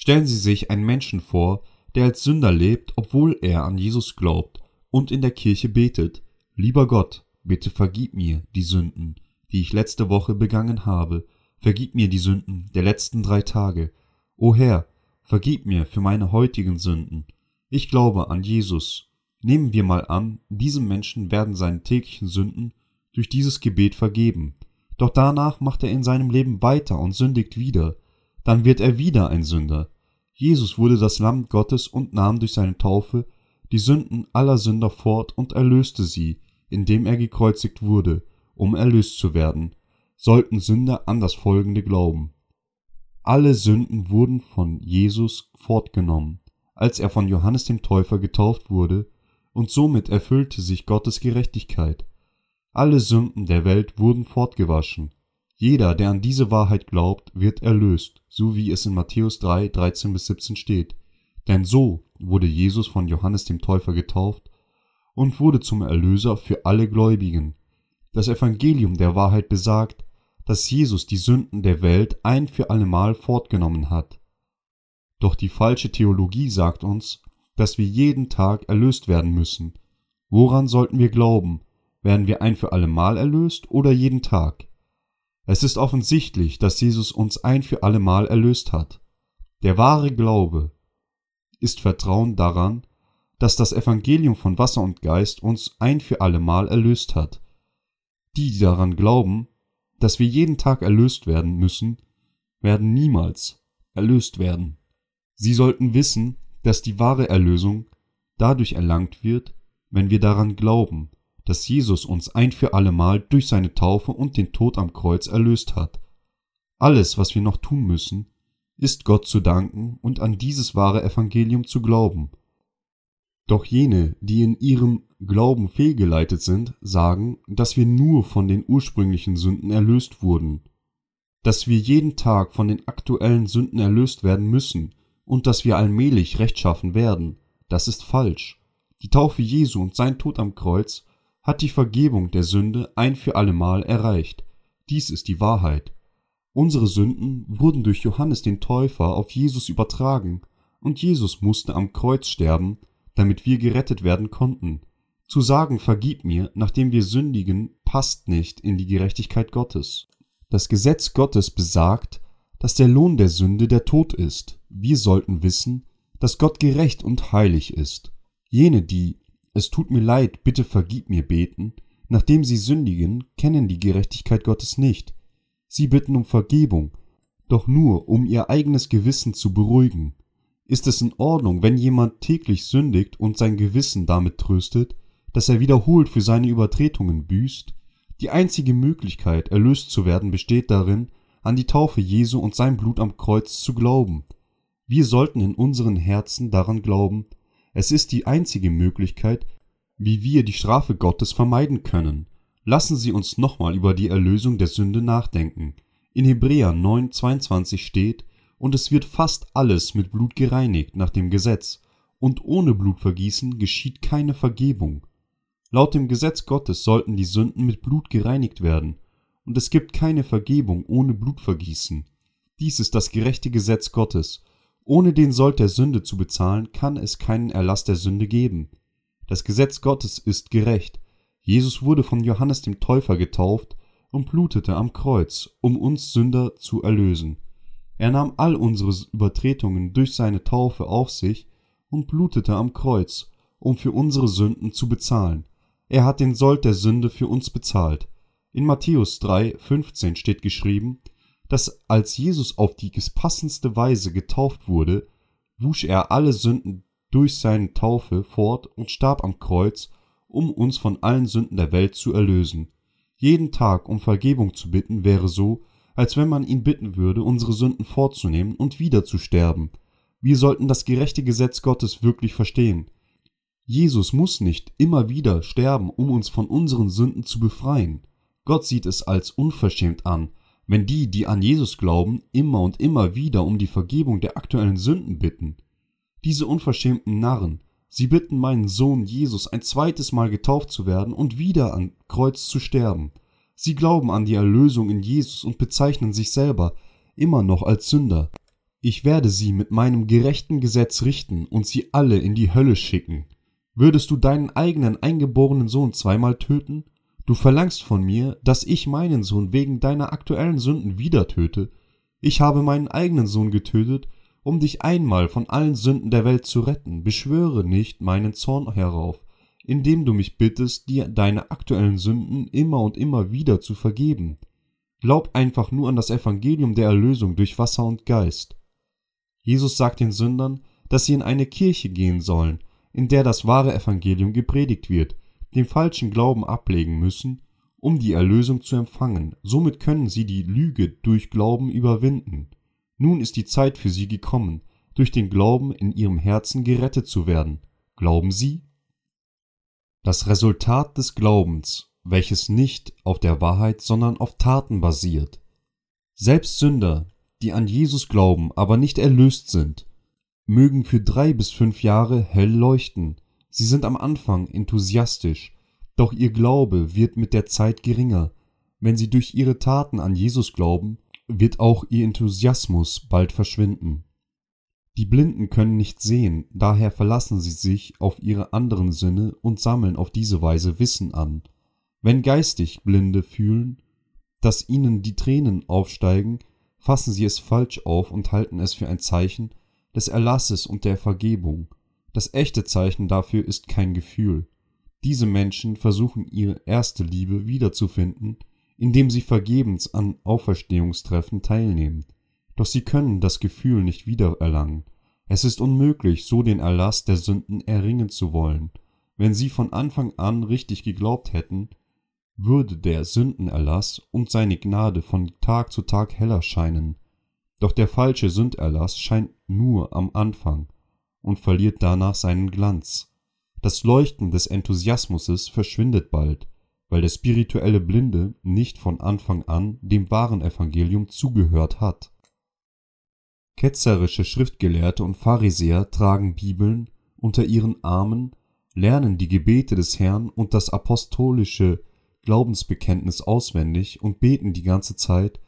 Stellen Sie sich einen Menschen vor, der als Sünder lebt, obwohl er an Jesus glaubt und in der Kirche betet, Lieber Gott, bitte vergib mir die Sünden, die ich letzte Woche begangen habe, vergib mir die Sünden der letzten drei Tage. O Herr, vergib mir für meine heutigen Sünden. Ich glaube an Jesus. Nehmen wir mal an, diesem Menschen werden seine täglichen Sünden durch dieses Gebet vergeben. Doch danach macht er in seinem Leben weiter und sündigt wieder. Dann wird er wieder ein Sünder. Jesus wurde das Lamm Gottes und nahm durch seine Taufe die Sünden aller Sünder fort und erlöste sie, indem er gekreuzigt wurde, um erlöst zu werden, sollten Sünder an das folgende glauben. Alle Sünden wurden von Jesus fortgenommen, als er von Johannes dem Täufer getauft wurde, und somit erfüllte sich Gottes Gerechtigkeit. Alle Sünden der Welt wurden fortgewaschen. Jeder, der an diese Wahrheit glaubt, wird erlöst, so wie es in Matthäus 3, 13 bis 17 steht. Denn so wurde Jesus von Johannes dem Täufer getauft und wurde zum Erlöser für alle Gläubigen. Das Evangelium der Wahrheit besagt, dass Jesus die Sünden der Welt ein für allemal fortgenommen hat. Doch die falsche Theologie sagt uns, dass wir jeden Tag erlöst werden müssen. Woran sollten wir glauben? Werden wir ein für allemal erlöst oder jeden Tag? Es ist offensichtlich, dass Jesus uns ein für allemal erlöst hat. Der wahre Glaube ist Vertrauen daran, dass das Evangelium von Wasser und Geist uns ein für allemal erlöst hat. Die, die daran glauben, dass wir jeden Tag erlöst werden müssen, werden niemals erlöst werden. Sie sollten wissen, dass die wahre Erlösung dadurch erlangt wird, wenn wir daran glauben, dass Jesus uns ein für allemal durch seine Taufe und den Tod am Kreuz erlöst hat. Alles, was wir noch tun müssen, ist Gott zu danken und an dieses wahre Evangelium zu glauben. Doch jene, die in ihrem Glauben fehlgeleitet sind, sagen, dass wir nur von den ursprünglichen Sünden erlöst wurden, dass wir jeden Tag von den aktuellen Sünden erlöst werden müssen und dass wir allmählich rechtschaffen werden. Das ist falsch. Die Taufe Jesu und sein Tod am Kreuz hat die Vergebung der Sünde ein für allemal erreicht. Dies ist die Wahrheit. Unsere Sünden wurden durch Johannes den Täufer auf Jesus übertragen, und Jesus musste am Kreuz sterben, damit wir gerettet werden konnten. Zu sagen, vergib mir, nachdem wir sündigen, passt nicht in die Gerechtigkeit Gottes. Das Gesetz Gottes besagt, dass der Lohn der Sünde der Tod ist. Wir sollten wissen, dass Gott gerecht und heilig ist. Jene, die es tut mir leid, bitte vergib mir beten, nachdem sie sündigen, kennen die Gerechtigkeit Gottes nicht. Sie bitten um Vergebung, doch nur, um ihr eigenes Gewissen zu beruhigen. Ist es in Ordnung, wenn jemand täglich sündigt und sein Gewissen damit tröstet, dass er wiederholt für seine Übertretungen büßt? Die einzige Möglichkeit, erlöst zu werden, besteht darin, an die Taufe Jesu und sein Blut am Kreuz zu glauben. Wir sollten in unseren Herzen daran glauben, es ist die einzige Möglichkeit, wie wir die Strafe Gottes vermeiden können. Lassen Sie uns nochmal über die Erlösung der Sünde nachdenken. In Hebräer 9,22 steht, und es wird fast alles mit Blut gereinigt nach dem Gesetz, und ohne Blutvergießen geschieht keine Vergebung. Laut dem Gesetz Gottes sollten die Sünden mit Blut gereinigt werden, und es gibt keine Vergebung ohne Blutvergießen. Dies ist das gerechte Gesetz Gottes. Ohne den Sold der Sünde zu bezahlen, kann es keinen Erlass der Sünde geben. Das Gesetz Gottes ist gerecht, Jesus wurde von Johannes dem Täufer getauft und blutete am Kreuz, um uns Sünder zu erlösen. Er nahm all unsere Übertretungen durch seine Taufe auf sich und blutete am Kreuz, um für unsere Sünden zu bezahlen. Er hat den Sold der Sünde für uns bezahlt. In Matthäus 3, 15 steht geschrieben, dass als Jesus auf die passendste Weise getauft wurde, wusch er alle Sünden durch seine Taufe fort und starb am Kreuz um uns von allen Sünden der Welt zu erlösen. Jeden Tag um Vergebung zu bitten wäre so, als wenn man ihn bitten würde, unsere Sünden vorzunehmen und wieder zu sterben. Wir sollten das gerechte Gesetz Gottes wirklich verstehen. Jesus muss nicht immer wieder sterben, um uns von unseren Sünden zu befreien. Gott sieht es als unverschämt an, wenn die, die an Jesus glauben, immer und immer wieder um die Vergebung der aktuellen Sünden bitten. Diese unverschämten Narren Sie bitten meinen Sohn Jesus ein zweites Mal getauft zu werden und wieder am Kreuz zu sterben. Sie glauben an die Erlösung in Jesus und bezeichnen sich selber immer noch als Sünder. Ich werde sie mit meinem gerechten Gesetz richten und sie alle in die Hölle schicken. Würdest du deinen eigenen eingeborenen Sohn zweimal töten? Du verlangst von mir, dass ich meinen Sohn wegen deiner aktuellen Sünden wieder töte. Ich habe meinen eigenen Sohn getötet um dich einmal von allen Sünden der Welt zu retten, beschwöre nicht meinen Zorn herauf, indem du mich bittest, dir deine aktuellen Sünden immer und immer wieder zu vergeben. Glaub einfach nur an das Evangelium der Erlösung durch Wasser und Geist. Jesus sagt den Sündern, dass sie in eine Kirche gehen sollen, in der das wahre Evangelium gepredigt wird, den falschen Glauben ablegen müssen, um die Erlösung zu empfangen. Somit können sie die Lüge durch Glauben überwinden. Nun ist die Zeit für sie gekommen, durch den Glauben in ihrem Herzen gerettet zu werden. Glauben Sie? Das Resultat des Glaubens, welches nicht auf der Wahrheit, sondern auf Taten basiert. Selbst Sünder, die an Jesus glauben, aber nicht erlöst sind, mögen für drei bis fünf Jahre hell leuchten. Sie sind am Anfang enthusiastisch, doch ihr Glaube wird mit der Zeit geringer. Wenn sie durch ihre Taten an Jesus glauben, wird auch ihr Enthusiasmus bald verschwinden. Die Blinden können nicht sehen, daher verlassen sie sich auf ihre anderen Sinne und sammeln auf diese Weise Wissen an. Wenn geistig Blinde fühlen, dass ihnen die Tränen aufsteigen, fassen sie es falsch auf und halten es für ein Zeichen des Erlasses und der Vergebung. Das echte Zeichen dafür ist kein Gefühl. Diese Menschen versuchen ihre erste Liebe wiederzufinden indem sie vergebens an Auferstehungstreffen teilnehmen. Doch sie können das Gefühl nicht wiedererlangen. Es ist unmöglich, so den Erlass der Sünden erringen zu wollen. Wenn sie von Anfang an richtig geglaubt hätten, würde der Sündenerlass und seine Gnade von Tag zu Tag heller scheinen. Doch der falsche Sünderlass scheint nur am Anfang und verliert danach seinen Glanz. Das Leuchten des Enthusiasmuses verschwindet bald, weil der spirituelle Blinde nicht von Anfang an dem wahren Evangelium zugehört hat. Ketzerische Schriftgelehrte und Pharisäer tragen Bibeln unter ihren Armen, lernen die Gebete des Herrn und das apostolische Glaubensbekenntnis auswendig und beten die ganze Zeit.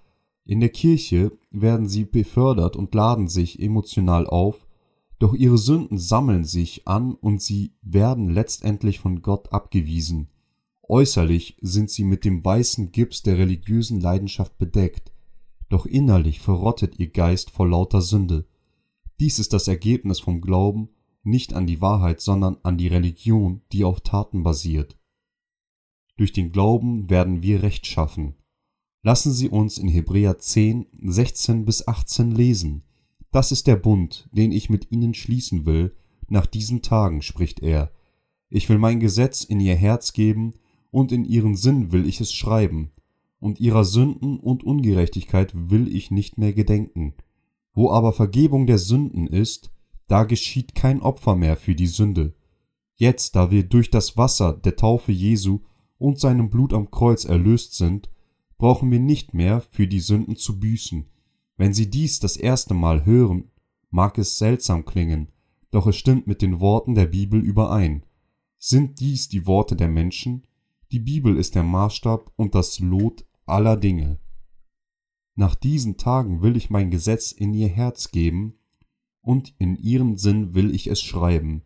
In der Kirche werden sie befördert und laden sich emotional auf, doch ihre Sünden sammeln sich an und sie werden letztendlich von Gott abgewiesen. Äußerlich sind sie mit dem weißen Gips der religiösen Leidenschaft bedeckt, doch innerlich verrottet ihr Geist vor lauter Sünde. Dies ist das Ergebnis vom Glauben nicht an die Wahrheit, sondern an die Religion, die auf Taten basiert. Durch den Glauben werden wir Recht schaffen. Lassen Sie uns in Hebräer 10, 16 bis 18 lesen. Das ist der Bund, den ich mit ihnen schließen will, nach diesen Tagen, spricht er. Ich will mein Gesetz in ihr Herz geben und in ihren Sinn will ich es schreiben, und ihrer Sünden und Ungerechtigkeit will ich nicht mehr gedenken. Wo aber Vergebung der Sünden ist, da geschieht kein Opfer mehr für die Sünde. Jetzt, da wir durch das Wasser der Taufe Jesu und seinem Blut am Kreuz erlöst sind, brauchen wir nicht mehr für die Sünden zu büßen. Wenn Sie dies das erste Mal hören, mag es seltsam klingen, doch es stimmt mit den Worten der Bibel überein. Sind dies die Worte der Menschen? Die Bibel ist der Maßstab und das Lot aller Dinge. Nach diesen Tagen will ich mein Gesetz in ihr Herz geben, und in ihren Sinn will ich es schreiben.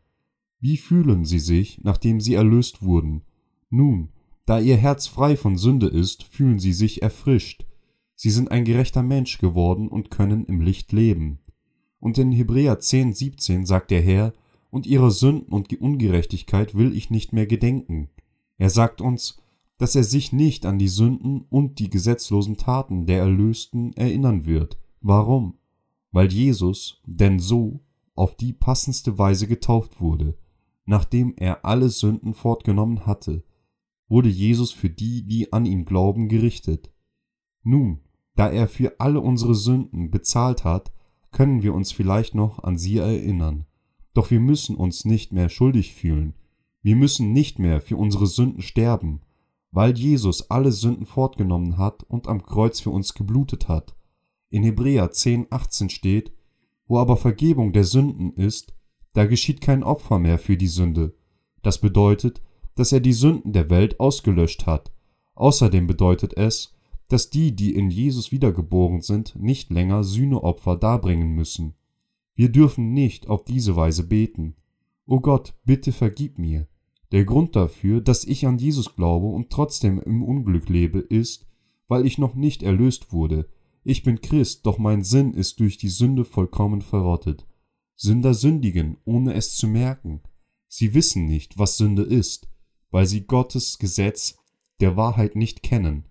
Wie fühlen sie sich, nachdem sie erlöst wurden? Nun, da ihr Herz frei von Sünde ist, fühlen sie sich erfrischt. Sie sind ein gerechter Mensch geworden und können im Licht leben. Und in Hebräer 10, 17 sagt der Herr, und ihrer Sünden und Ungerechtigkeit will ich nicht mehr gedenken. Er sagt uns, dass er sich nicht an die Sünden und die gesetzlosen Taten der Erlösten erinnern wird. Warum? Weil Jesus denn so auf die passendste Weise getauft wurde. Nachdem er alle Sünden fortgenommen hatte, wurde Jesus für die, die an ihn glauben, gerichtet. Nun, da er für alle unsere Sünden bezahlt hat, können wir uns vielleicht noch an sie erinnern. Doch wir müssen uns nicht mehr schuldig fühlen, wir müssen nicht mehr für unsere Sünden sterben, weil Jesus alle Sünden fortgenommen hat und am Kreuz für uns geblutet hat. In Hebräer 10, 18 steht, wo aber Vergebung der Sünden ist, Da geschieht kein Opfer mehr für die Sünde. Das bedeutet, dass er die Sünden der Welt ausgelöscht hat. Außerdem bedeutet es, dass die, die in Jesus wiedergeboren sind, nicht länger Sühneopfer darbringen müssen. Wir dürfen nicht auf diese Weise beten. O Gott, bitte vergib mir. Der Grund dafür, dass ich an Jesus glaube und trotzdem im Unglück lebe, ist, weil ich noch nicht erlöst wurde. Ich bin Christ, doch mein Sinn ist durch die Sünde vollkommen verrottet. Sünder sündigen, ohne es zu merken. Sie wissen nicht, was Sünde ist, weil sie Gottes Gesetz der Wahrheit nicht kennen.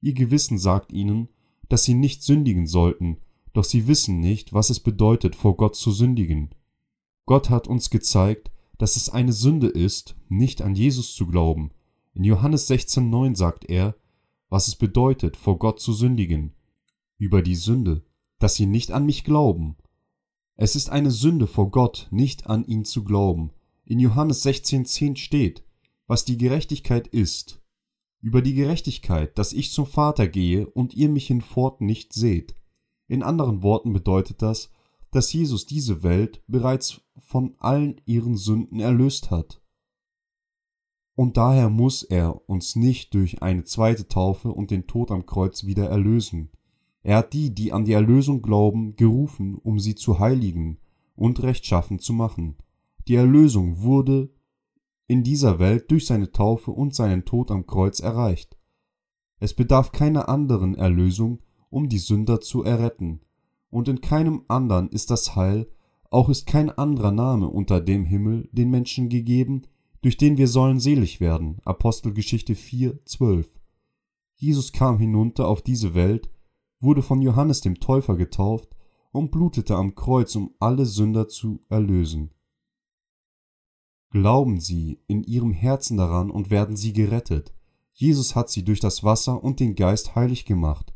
Ihr Gewissen sagt ihnen, dass sie nicht sündigen sollten, doch sie wissen nicht, was es bedeutet, vor Gott zu sündigen. Gott hat uns gezeigt, dass es eine Sünde ist, nicht an Jesus zu glauben. In Johannes 16,9 sagt er, was es bedeutet, vor Gott zu sündigen. Über die Sünde, dass sie nicht an mich glauben. Es ist eine Sünde vor Gott, nicht an ihn zu glauben. In Johannes 16,10 steht, was die Gerechtigkeit ist, über die Gerechtigkeit, dass ich zum Vater gehe und ihr mich hinfort nicht seht. In anderen Worten bedeutet das, dass Jesus diese Welt bereits von allen ihren Sünden erlöst hat. Und daher muss er uns nicht durch eine zweite Taufe und den Tod am Kreuz wieder erlösen. Er hat die, die an die Erlösung glauben, gerufen, um sie zu heiligen und rechtschaffen zu machen. Die Erlösung wurde in dieser Welt durch seine Taufe und seinen Tod am Kreuz erreicht. Es bedarf keiner anderen Erlösung, um die Sünder zu erretten, und in keinem anderen ist das Heil, auch ist kein anderer Name unter dem Himmel den Menschen gegeben, durch den wir sollen selig werden. Apostelgeschichte 4, 12. Jesus kam hinunter auf diese Welt, wurde von Johannes dem Täufer getauft und blutete am Kreuz, um alle Sünder zu erlösen. Glauben sie in ihrem Herzen daran und werden sie gerettet. Jesus hat sie durch das Wasser und den Geist heilig gemacht.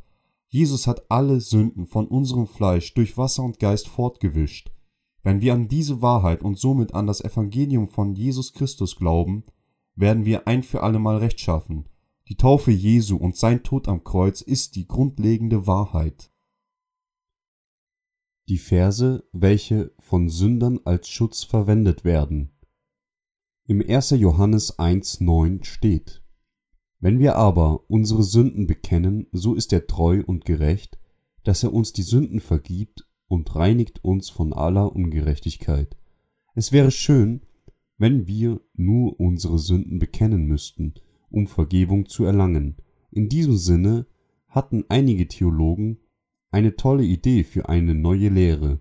Jesus hat alle Sünden von unserem Fleisch durch Wasser und Geist fortgewischt. Wenn wir an diese Wahrheit und somit an das Evangelium von Jesus Christus glauben, werden wir ein für allemal rechtschaffen. Die Taufe Jesu und sein Tod am Kreuz ist die grundlegende Wahrheit. Die Verse, welche von Sündern als Schutz verwendet werden. Im 1. Johannes 1,9 steht: Wenn wir aber unsere Sünden bekennen, so ist er treu und gerecht, dass er uns die Sünden vergibt und reinigt uns von aller Ungerechtigkeit. Es wäre schön, wenn wir nur unsere Sünden bekennen müssten, um Vergebung zu erlangen. In diesem Sinne hatten einige Theologen eine tolle Idee für eine neue Lehre.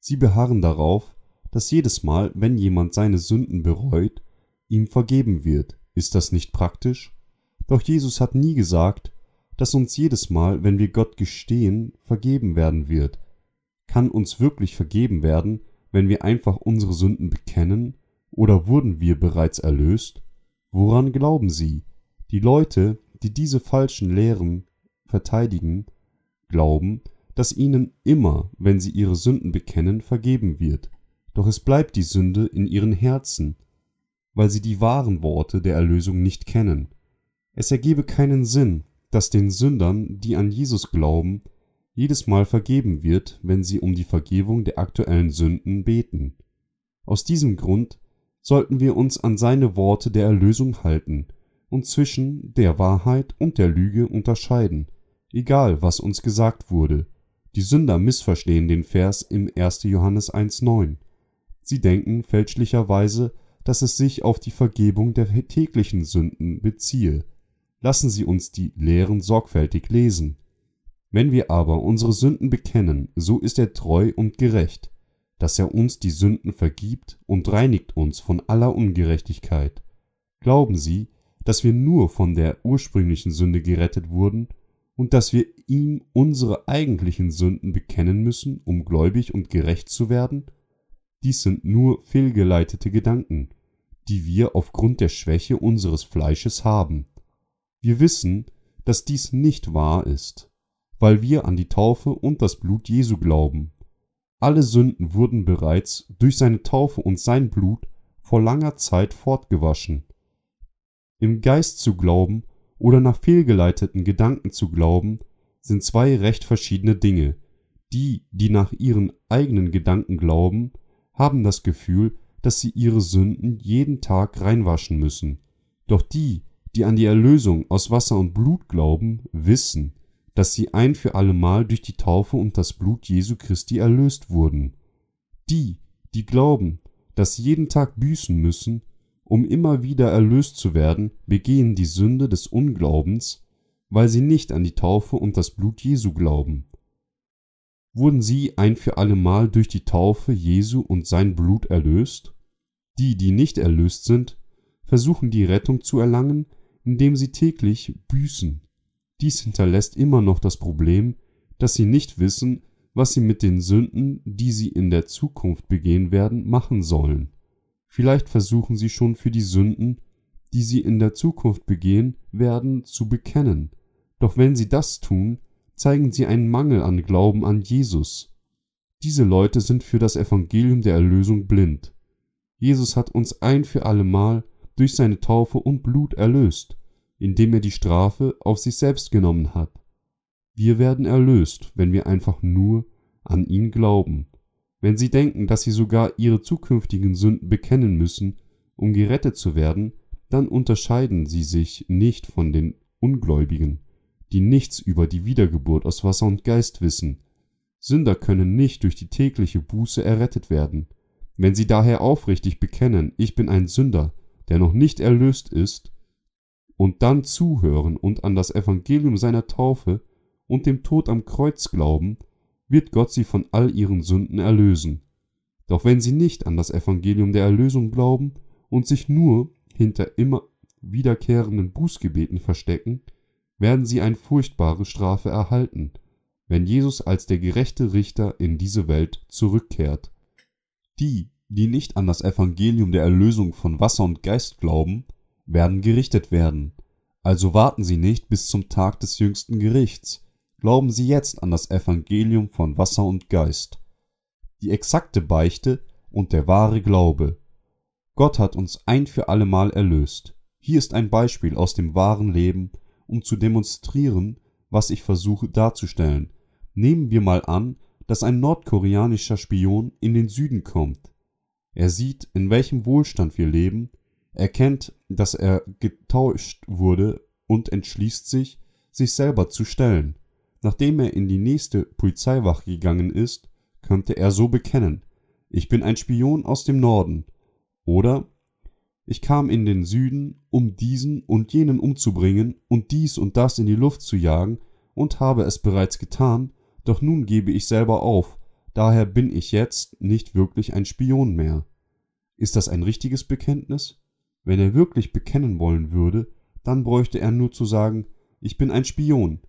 Sie beharren darauf, dass jedes Mal, wenn jemand seine Sünden bereut, ihm vergeben wird. Ist das nicht praktisch? Doch Jesus hat nie gesagt, dass uns jedes Mal, wenn wir Gott gestehen, vergeben werden wird. Kann uns wirklich vergeben werden, wenn wir einfach unsere Sünden bekennen? Oder wurden wir bereits erlöst? Woran glauben Sie? Die Leute, die diese falschen Lehren verteidigen, glauben, dass ihnen immer, wenn sie ihre Sünden bekennen, vergeben wird doch es bleibt die Sünde in ihren Herzen, weil sie die wahren Worte der Erlösung nicht kennen. Es ergebe keinen Sinn, dass den Sündern, die an Jesus glauben, jedes Mal vergeben wird, wenn sie um die Vergebung der aktuellen Sünden beten. Aus diesem Grund sollten wir uns an seine Worte der Erlösung halten und zwischen der Wahrheit und der Lüge unterscheiden, egal was uns gesagt wurde. Die Sünder missverstehen den Vers im 1. Johannes 1,9. Sie denken fälschlicherweise, dass es sich auf die Vergebung der täglichen Sünden beziehe. Lassen Sie uns die Lehren sorgfältig lesen. Wenn wir aber unsere Sünden bekennen, so ist er treu und gerecht, dass er uns die Sünden vergibt und reinigt uns von aller Ungerechtigkeit. Glauben Sie, dass wir nur von der ursprünglichen Sünde gerettet wurden und dass wir ihm unsere eigentlichen Sünden bekennen müssen, um gläubig und gerecht zu werden? Dies sind nur fehlgeleitete Gedanken, die wir aufgrund der Schwäche unseres Fleisches haben. Wir wissen, dass dies nicht wahr ist, weil wir an die Taufe und das Blut Jesu glauben. Alle Sünden wurden bereits durch seine Taufe und sein Blut vor langer Zeit fortgewaschen. Im Geist zu glauben oder nach fehlgeleiteten Gedanken zu glauben, sind zwei recht verschiedene Dinge. Die, die nach ihren eigenen Gedanken glauben, haben das Gefühl, dass sie ihre Sünden jeden Tag reinwaschen müssen. Doch die, die an die Erlösung aus Wasser und Blut glauben, wissen, dass sie ein für allemal durch die Taufe und das Blut Jesu Christi erlöst wurden. Die, die glauben, dass sie jeden Tag büßen müssen, um immer wieder erlöst zu werden, begehen die Sünde des Unglaubens, weil sie nicht an die Taufe und das Blut Jesu glauben. Wurden sie ein für allemal durch die Taufe Jesu und sein Blut erlöst? Die, die nicht erlöst sind, versuchen die Rettung zu erlangen, indem sie täglich büßen. Dies hinterlässt immer noch das Problem, dass sie nicht wissen, was sie mit den Sünden, die sie in der Zukunft begehen werden, machen sollen. Vielleicht versuchen sie schon für die Sünden, die sie in der Zukunft begehen werden, zu bekennen. Doch wenn sie das tun, zeigen sie einen Mangel an Glauben an Jesus. Diese Leute sind für das Evangelium der Erlösung blind. Jesus hat uns ein für allemal durch seine Taufe und Blut erlöst, indem er die Strafe auf sich selbst genommen hat. Wir werden erlöst, wenn wir einfach nur an ihn glauben. Wenn sie denken, dass sie sogar ihre zukünftigen Sünden bekennen müssen, um gerettet zu werden, dann unterscheiden sie sich nicht von den Ungläubigen die nichts über die Wiedergeburt aus Wasser und Geist wissen. Sünder können nicht durch die tägliche Buße errettet werden. Wenn sie daher aufrichtig bekennen, ich bin ein Sünder, der noch nicht erlöst ist, und dann zuhören und an das Evangelium seiner Taufe und dem Tod am Kreuz glauben, wird Gott sie von all ihren Sünden erlösen. Doch wenn sie nicht an das Evangelium der Erlösung glauben und sich nur hinter immer wiederkehrenden Bußgebeten verstecken, werden sie eine furchtbare Strafe erhalten, wenn Jesus als der gerechte Richter in diese Welt zurückkehrt. Die, die nicht an das Evangelium der Erlösung von Wasser und Geist glauben, werden gerichtet werden. Also warten Sie nicht bis zum Tag des jüngsten Gerichts. Glauben Sie jetzt an das Evangelium von Wasser und Geist. Die exakte Beichte und der wahre Glaube. Gott hat uns ein für allemal erlöst. Hier ist ein Beispiel aus dem wahren Leben um zu demonstrieren, was ich versuche darzustellen. Nehmen wir mal an, dass ein nordkoreanischer Spion in den Süden kommt. Er sieht, in welchem Wohlstand wir leben, erkennt, dass er getäuscht wurde und entschließt sich, sich selber zu stellen. Nachdem er in die nächste Polizeiwache gegangen ist, könnte er so bekennen, ich bin ein Spion aus dem Norden. Oder ich kam in den Süden, um diesen und jenen umzubringen und dies und das in die Luft zu jagen, und habe es bereits getan, doch nun gebe ich selber auf, daher bin ich jetzt nicht wirklich ein Spion mehr. Ist das ein richtiges Bekenntnis? Wenn er wirklich bekennen wollen würde, dann bräuchte er nur zu sagen, ich bin ein Spion.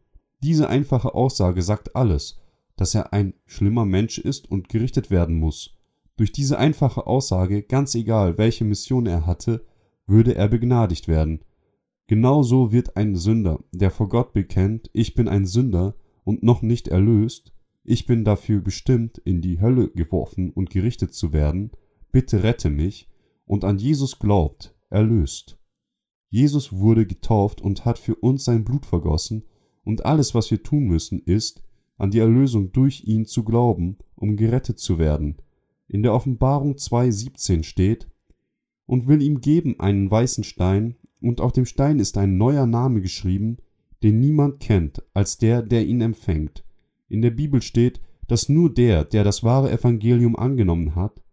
Diese einfache Aussage sagt alles, dass er ein schlimmer Mensch ist und gerichtet werden muss. Durch diese einfache Aussage, ganz egal, welche Mission er hatte, würde er begnadigt werden. Genauso wird ein Sünder, der vor Gott bekennt, ich bin ein Sünder und noch nicht erlöst, ich bin dafür bestimmt, in die Hölle geworfen und gerichtet zu werden, bitte rette mich, und an Jesus glaubt, erlöst. Jesus wurde getauft und hat für uns sein Blut vergossen, und alles, was wir tun müssen, ist, an die Erlösung durch ihn zu glauben, um gerettet zu werden. In der Offenbarung 2,17 steht, und will ihm geben einen weißen Stein, und auf dem Stein ist ein neuer Name geschrieben, den niemand kennt, als der, der ihn empfängt. In der Bibel steht, dass nur der, der das wahre Evangelium angenommen hat,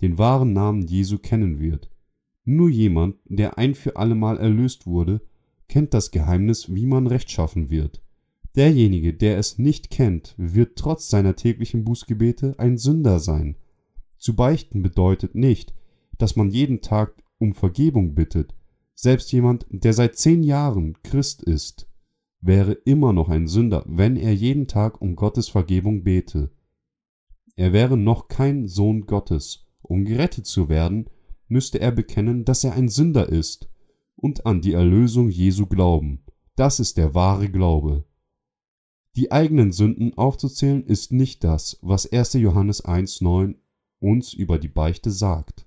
den wahren Namen Jesu kennen wird. Nur jemand, der ein für allemal erlöst wurde, kennt das Geheimnis, wie man rechtschaffen wird. Derjenige, der es nicht kennt, wird trotz seiner täglichen Bußgebete ein Sünder sein. Zu beichten bedeutet nicht, dass man jeden Tag um Vergebung bittet. Selbst jemand, der seit zehn Jahren Christ ist, wäre immer noch ein Sünder, wenn er jeden Tag um Gottes Vergebung bete. Er wäre noch kein Sohn Gottes. Um gerettet zu werden, müsste er bekennen, dass er ein Sünder ist und an die Erlösung Jesu glauben. Das ist der wahre Glaube. Die eigenen Sünden aufzuzählen ist nicht das, was 1. Johannes 1,9 uns über die Beichte sagt.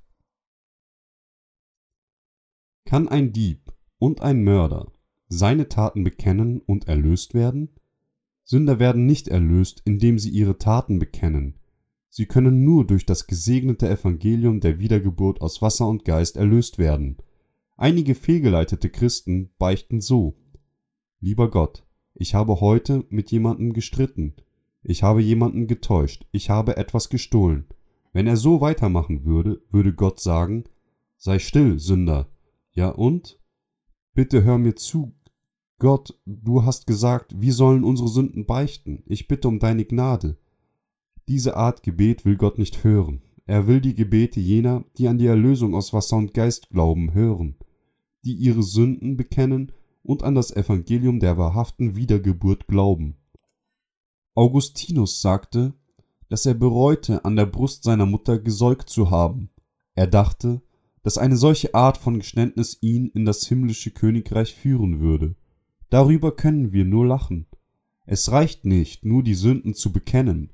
Kann ein Dieb und ein Mörder seine Taten bekennen und erlöst werden? Sünder werden nicht erlöst, indem sie ihre Taten bekennen, Sie können nur durch das gesegnete Evangelium der Wiedergeburt aus Wasser und Geist erlöst werden. Einige fehlgeleitete Christen beichten so Lieber Gott, ich habe heute mit jemandem gestritten, ich habe jemanden getäuscht, ich habe etwas gestohlen. Wenn er so weitermachen würde, würde Gott sagen Sei still, Sünder. Ja und? Bitte hör mir zu. Gott, du hast gesagt, wir sollen unsere Sünden beichten. Ich bitte um deine Gnade. Diese Art Gebet will Gott nicht hören. Er will die Gebete jener, die an die Erlösung aus Wasser und Geist glauben, hören, die ihre Sünden bekennen und an das Evangelium der wahrhaften Wiedergeburt glauben. Augustinus sagte, dass er bereute, an der Brust seiner Mutter gesäugt zu haben. Er dachte, dass eine solche Art von Geständnis ihn in das himmlische Königreich führen würde. Darüber können wir nur lachen. Es reicht nicht, nur die Sünden zu bekennen,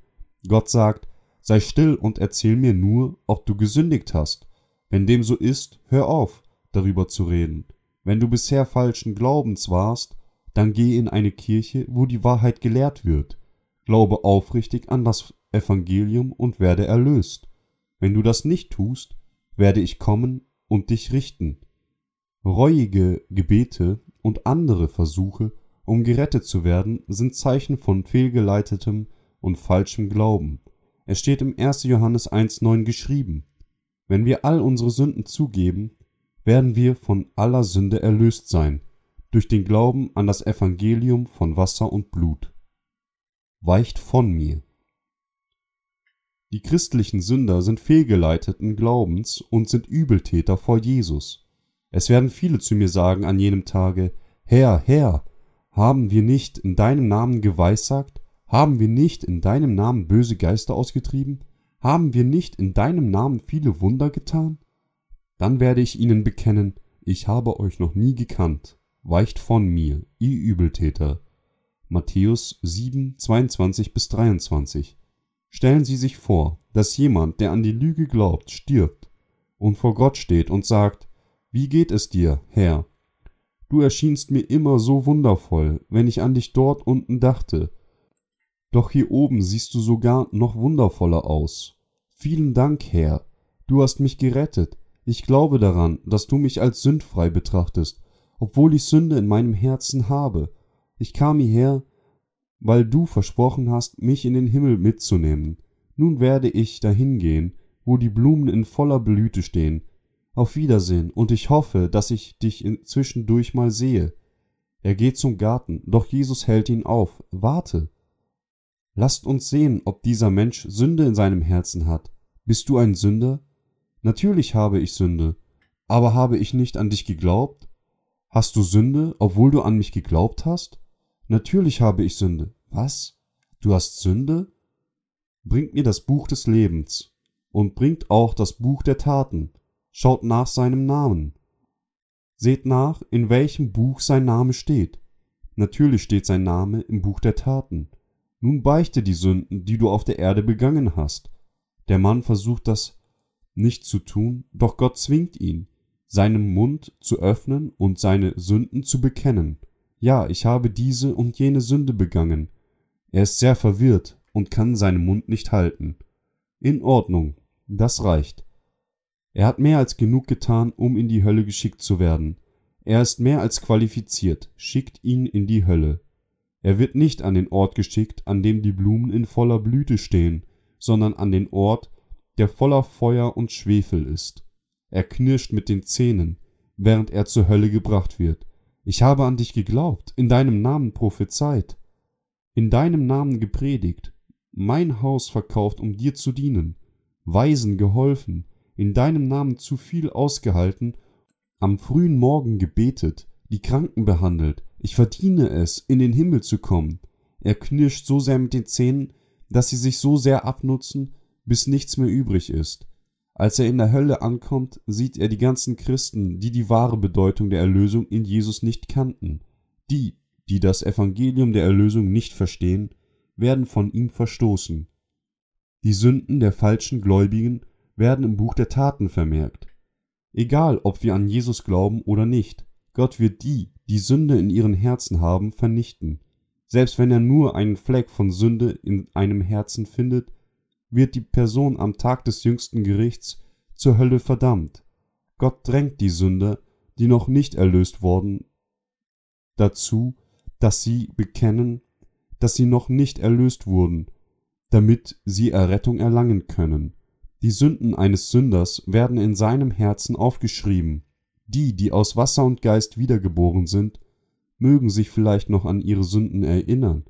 Gott sagt, sei still und erzähl mir nur, ob du gesündigt hast. Wenn dem so ist, hör auf, darüber zu reden. Wenn du bisher falschen Glaubens warst, dann geh in eine Kirche, wo die Wahrheit gelehrt wird. Glaube aufrichtig an das Evangelium und werde erlöst. Wenn du das nicht tust, werde ich kommen und dich richten. Reuige Gebete und andere Versuche, um gerettet zu werden, sind Zeichen von fehlgeleitetem und falschem Glauben. Es steht im 1. Johannes 1.9 geschrieben, wenn wir all unsere Sünden zugeben, werden wir von aller Sünde erlöst sein, durch den Glauben an das Evangelium von Wasser und Blut. Weicht von mir. Die christlichen Sünder sind fehlgeleiteten Glaubens und sind Übeltäter vor Jesus. Es werden viele zu mir sagen an jenem Tage, Herr, Herr, haben wir nicht in deinem Namen geweissagt haben wir nicht in deinem Namen böse Geister ausgetrieben? Haben wir nicht in deinem Namen viele Wunder getan? Dann werde ich ihnen bekennen, ich habe euch noch nie gekannt. Weicht von mir, ihr Übeltäter. Matthäus 7, 22 bis 23. Stellen Sie sich vor, dass jemand, der an die Lüge glaubt, stirbt und vor Gott steht und sagt, wie geht es dir, Herr? Du erschienst mir immer so wundervoll, wenn ich an dich dort unten dachte, doch hier oben siehst du sogar noch wundervoller aus. Vielen Dank, Herr. Du hast mich gerettet. Ich glaube daran, dass du mich als sündfrei betrachtest, obwohl ich Sünde in meinem Herzen habe. Ich kam hierher, weil du versprochen hast, mich in den Himmel mitzunehmen. Nun werde ich dahin gehen, wo die Blumen in voller Blüte stehen. Auf Wiedersehen, und ich hoffe, dass ich dich zwischendurch mal sehe. Er geht zum Garten, doch Jesus hält ihn auf. Warte. Lasst uns sehen, ob dieser Mensch Sünde in seinem Herzen hat. Bist du ein Sünder? Natürlich habe ich Sünde. Aber habe ich nicht an dich geglaubt? Hast du Sünde, obwohl du an mich geglaubt hast? Natürlich habe ich Sünde. Was? Du hast Sünde? Bringt mir das Buch des Lebens und bringt auch das Buch der Taten. Schaut nach seinem Namen. Seht nach, in welchem Buch sein Name steht. Natürlich steht sein Name im Buch der Taten. Nun beichte die Sünden, die du auf der Erde begangen hast. Der Mann versucht das nicht zu tun, doch Gott zwingt ihn, seinen Mund zu öffnen und seine Sünden zu bekennen. Ja, ich habe diese und jene Sünde begangen. Er ist sehr verwirrt und kann seinen Mund nicht halten. In Ordnung, das reicht. Er hat mehr als genug getan, um in die Hölle geschickt zu werden. Er ist mehr als qualifiziert, schickt ihn in die Hölle. Er wird nicht an den Ort geschickt, an dem die Blumen in voller Blüte stehen, sondern an den Ort, der voller Feuer und Schwefel ist. Er knirscht mit den Zähnen, während er zur Hölle gebracht wird. Ich habe an dich geglaubt, in deinem Namen prophezeit, in deinem Namen gepredigt, mein Haus verkauft, um dir zu dienen, Weisen geholfen, in deinem Namen zu viel ausgehalten, am frühen Morgen gebetet, die Kranken behandelt, ich verdiene es, in den Himmel zu kommen. Er knirscht so sehr mit den Zähnen, dass sie sich so sehr abnutzen, bis nichts mehr übrig ist. Als er in der Hölle ankommt, sieht er die ganzen Christen, die die wahre Bedeutung der Erlösung in Jesus nicht kannten. Die, die das Evangelium der Erlösung nicht verstehen, werden von ihm verstoßen. Die Sünden der falschen Gläubigen werden im Buch der Taten vermerkt. Egal, ob wir an Jesus glauben oder nicht, Gott wird die, die Sünde in ihren Herzen haben, vernichten. Selbst wenn er nur einen Fleck von Sünde in einem Herzen findet, wird die Person am Tag des jüngsten Gerichts zur Hölle verdammt. Gott drängt die Sünder, die noch nicht erlöst worden, dazu, dass sie bekennen, dass sie noch nicht erlöst wurden, damit sie Errettung erlangen können. Die Sünden eines Sünders werden in seinem Herzen aufgeschrieben. Die, die aus Wasser und Geist wiedergeboren sind, mögen sich vielleicht noch an ihre Sünden erinnern,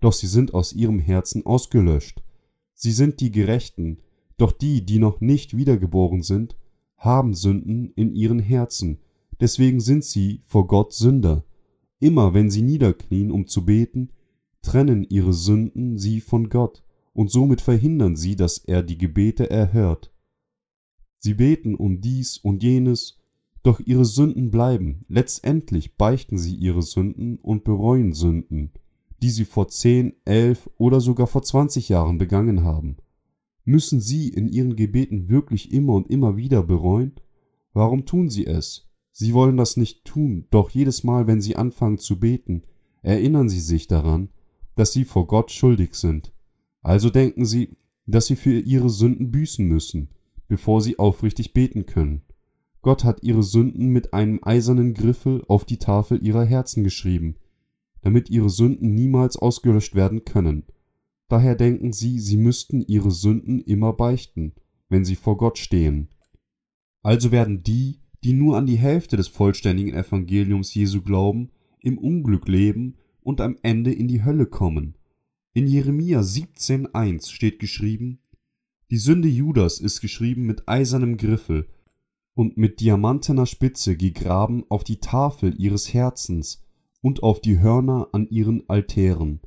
doch sie sind aus ihrem Herzen ausgelöscht. Sie sind die Gerechten, doch die, die noch nicht wiedergeboren sind, haben Sünden in ihren Herzen, deswegen sind sie vor Gott Sünder. Immer wenn sie niederknien, um zu beten, trennen ihre Sünden sie von Gott, und somit verhindern sie, dass er die Gebete erhört. Sie beten um dies und jenes, doch ihre Sünden bleiben. Letztendlich beichten sie ihre Sünden und bereuen Sünden, die sie vor zehn, elf oder sogar vor zwanzig Jahren begangen haben. Müssen sie in ihren Gebeten wirklich immer und immer wieder bereuen? Warum tun sie es? Sie wollen das nicht tun, doch jedes Mal, wenn sie anfangen zu beten, erinnern sie sich daran, dass sie vor Gott schuldig sind. Also denken sie, dass sie für ihre Sünden büßen müssen, bevor sie aufrichtig beten können. Gott hat ihre Sünden mit einem eisernen Griffel auf die Tafel ihrer Herzen geschrieben, damit ihre Sünden niemals ausgelöscht werden können. Daher denken sie, sie müssten ihre Sünden immer beichten, wenn sie vor Gott stehen. Also werden die, die nur an die Hälfte des vollständigen Evangeliums Jesu glauben, im Unglück leben und am Ende in die Hölle kommen. In Jeremia 17,1 steht geschrieben: Die Sünde Judas ist geschrieben mit eisernem Griffel und mit diamantener Spitze gegraben auf die Tafel ihres Herzens und auf die Hörner an ihren Altären.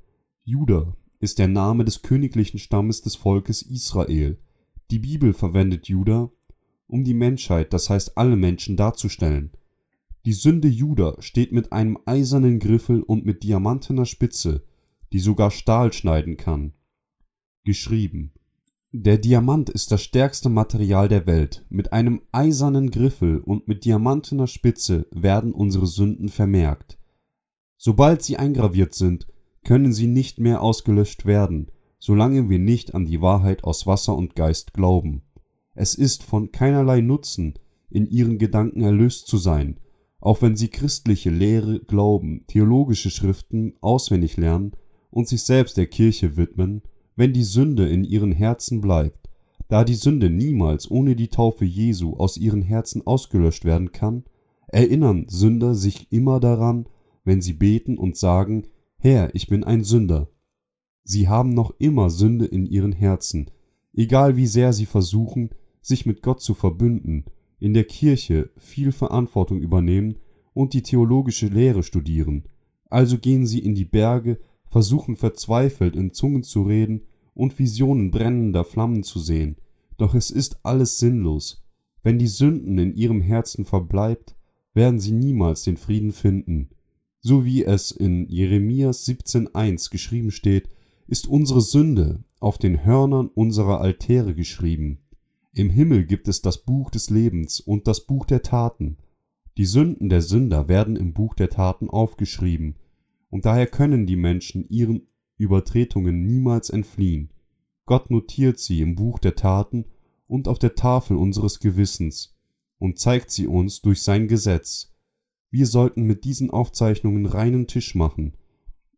Juda ist der Name des königlichen Stammes des Volkes Israel. Die Bibel verwendet Juda um die Menschheit, das heißt alle Menschen darzustellen. Die Sünde Juda steht mit einem eisernen Griffel und mit diamantener Spitze, die sogar Stahl schneiden kann, geschrieben. Der Diamant ist das stärkste Material der Welt. Mit einem eisernen Griffel und mit diamantener Spitze werden unsere Sünden vermerkt. Sobald sie eingraviert sind, können sie nicht mehr ausgelöscht werden, solange wir nicht an die Wahrheit aus Wasser und Geist glauben. Es ist von keinerlei Nutzen, in ihren Gedanken erlöst zu sein, auch wenn sie christliche Lehre glauben, theologische Schriften auswendig lernen und sich selbst der Kirche widmen, wenn die Sünde in ihren Herzen bleibt, da die Sünde niemals ohne die Taufe Jesu aus ihren Herzen ausgelöscht werden kann, erinnern Sünder sich immer daran, wenn sie beten und sagen, Herr, ich bin ein Sünder. Sie haben noch immer Sünde in ihren Herzen, egal wie sehr sie versuchen, sich mit Gott zu verbünden, in der Kirche viel Verantwortung übernehmen und die theologische Lehre studieren. Also gehen sie in die Berge, versuchen verzweifelt in Zungen zu reden und Visionen brennender Flammen zu sehen. Doch es ist alles sinnlos. Wenn die Sünden in ihrem Herzen verbleibt, werden sie niemals den Frieden finden. So wie es in Jeremias 17,1 geschrieben steht, ist unsere Sünde auf den Hörnern unserer Altäre geschrieben. Im Himmel gibt es das Buch des Lebens und das Buch der Taten. Die Sünden der Sünder werden im Buch der Taten aufgeschrieben, und daher können die Menschen ihren Übertretungen niemals entfliehen. Gott notiert sie im Buch der Taten und auf der Tafel unseres Gewissens und zeigt sie uns durch sein Gesetz. Wir sollten mit diesen Aufzeichnungen reinen Tisch machen,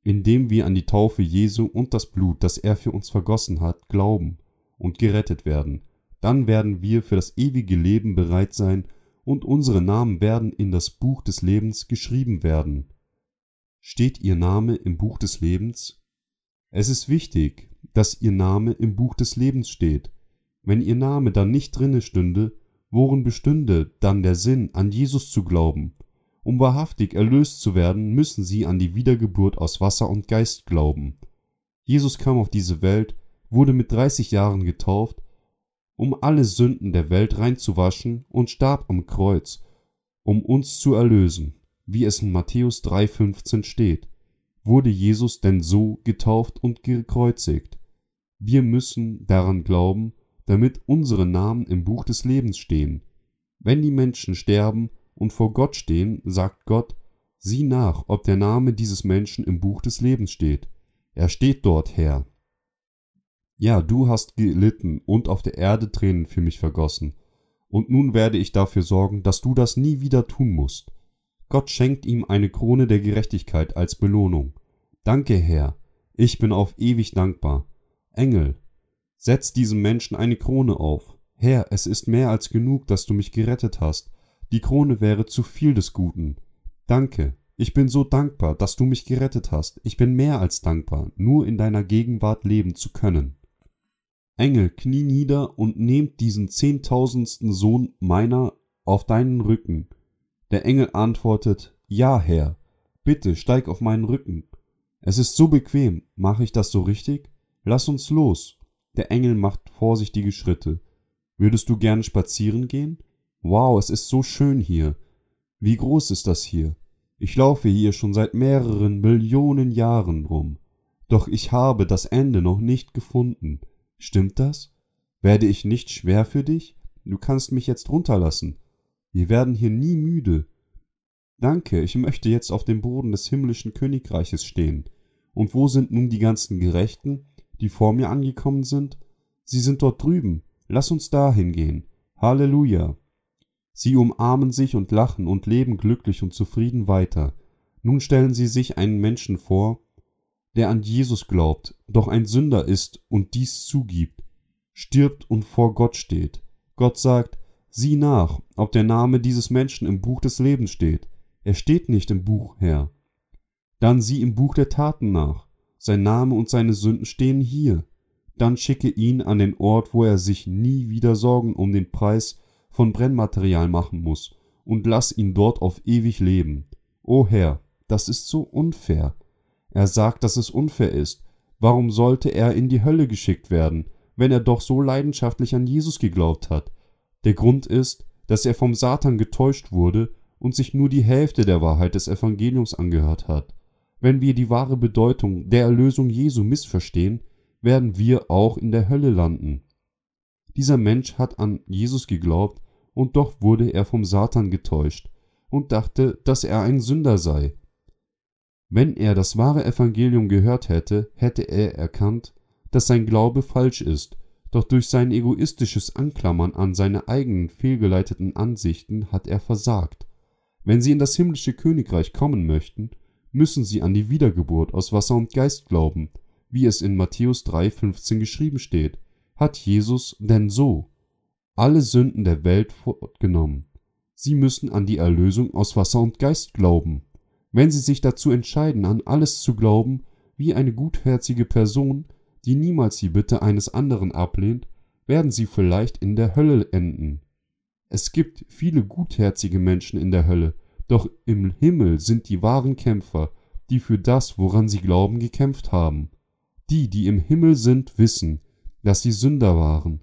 indem wir an die Taufe Jesu und das Blut, das er für uns vergossen hat, glauben und gerettet werden dann werden wir für das ewige Leben bereit sein und unsere Namen werden in das Buch des Lebens geschrieben werden. Steht Ihr Name im Buch des Lebens? Es ist wichtig, dass Ihr Name im Buch des Lebens steht. Wenn Ihr Name dann nicht drinne stünde, worin bestünde dann der Sinn, an Jesus zu glauben? Um wahrhaftig erlöst zu werden, müssen Sie an die Wiedergeburt aus Wasser und Geist glauben. Jesus kam auf diese Welt, wurde mit 30 Jahren getauft, um alle Sünden der Welt reinzuwaschen und starb am Kreuz, um uns zu erlösen, wie es in Matthäus 3,15 steht. Wurde Jesus denn so getauft und gekreuzigt? Wir müssen daran glauben, damit unsere Namen im Buch des Lebens stehen. Wenn die Menschen sterben und vor Gott stehen, sagt Gott, sieh nach, ob der Name dieses Menschen im Buch des Lebens steht. Er steht dort, Herr. Ja, du hast gelitten und auf der Erde Tränen für mich vergossen, und nun werde ich dafür sorgen, dass du das nie wieder tun musst. Gott schenkt ihm eine Krone der Gerechtigkeit als Belohnung. Danke, Herr, ich bin auf ewig dankbar. Engel, setz diesem Menschen eine Krone auf. Herr, es ist mehr als genug, dass du mich gerettet hast. Die Krone wäre zu viel des Guten. Danke, ich bin so dankbar, dass du mich gerettet hast. Ich bin mehr als dankbar, nur in deiner Gegenwart leben zu können. Engel, knie nieder und nehmt diesen zehntausendsten Sohn meiner auf deinen Rücken. Der Engel antwortet, Ja, Herr, bitte steig auf meinen Rücken. Es ist so bequem, mache ich das so richtig? Lass uns los. Der Engel macht vorsichtige Schritte. Würdest du gern spazieren gehen? Wow, es ist so schön hier. Wie groß ist das hier? Ich laufe hier schon seit mehreren Millionen Jahren rum. Doch ich habe das Ende noch nicht gefunden. Stimmt das? Werde ich nicht schwer für dich? Du kannst mich jetzt runterlassen. Wir werden hier nie müde. Danke, ich möchte jetzt auf dem Boden des himmlischen Königreiches stehen. Und wo sind nun die ganzen Gerechten, die vor mir angekommen sind? Sie sind dort drüben. Lass uns dahin gehen. Halleluja. Sie umarmen sich und lachen und leben glücklich und zufrieden weiter. Nun stellen Sie sich einen Menschen vor, der an Jesus glaubt, doch ein Sünder ist und dies zugibt, stirbt und vor Gott steht. Gott sagt, sieh nach, ob der Name dieses Menschen im Buch des Lebens steht. Er steht nicht im Buch, Herr. Dann sieh im Buch der Taten nach. Sein Name und seine Sünden stehen hier. Dann schicke ihn an den Ort, wo er sich nie wieder Sorgen um den Preis von Brennmaterial machen muss, und lass ihn dort auf ewig leben. O Herr, das ist so unfair. Er sagt, dass es unfair ist. Warum sollte er in die Hölle geschickt werden, wenn er doch so leidenschaftlich an Jesus geglaubt hat? Der Grund ist, dass er vom Satan getäuscht wurde und sich nur die Hälfte der Wahrheit des Evangeliums angehört hat. Wenn wir die wahre Bedeutung der Erlösung Jesu missverstehen, werden wir auch in der Hölle landen. Dieser Mensch hat an Jesus geglaubt, und doch wurde er vom Satan getäuscht und dachte, dass er ein Sünder sei. Wenn er das wahre Evangelium gehört hätte, hätte er erkannt, dass sein Glaube falsch ist, doch durch sein egoistisches Anklammern an seine eigenen fehlgeleiteten Ansichten hat er versagt. Wenn sie in das himmlische Königreich kommen möchten, müssen sie an die Wiedergeburt aus Wasser und Geist glauben, wie es in Matthäus 3,15 geschrieben steht, hat Jesus denn so alle Sünden der Welt fortgenommen. Sie müssen an die Erlösung aus Wasser und Geist glauben. Wenn Sie sich dazu entscheiden, an alles zu glauben, wie eine gutherzige Person, die niemals die Bitte eines anderen ablehnt, werden Sie vielleicht in der Hölle enden. Es gibt viele gutherzige Menschen in der Hölle, doch im Himmel sind die wahren Kämpfer, die für das, woran sie glauben, gekämpft haben. Die, die im Himmel sind, wissen, dass sie Sünder waren,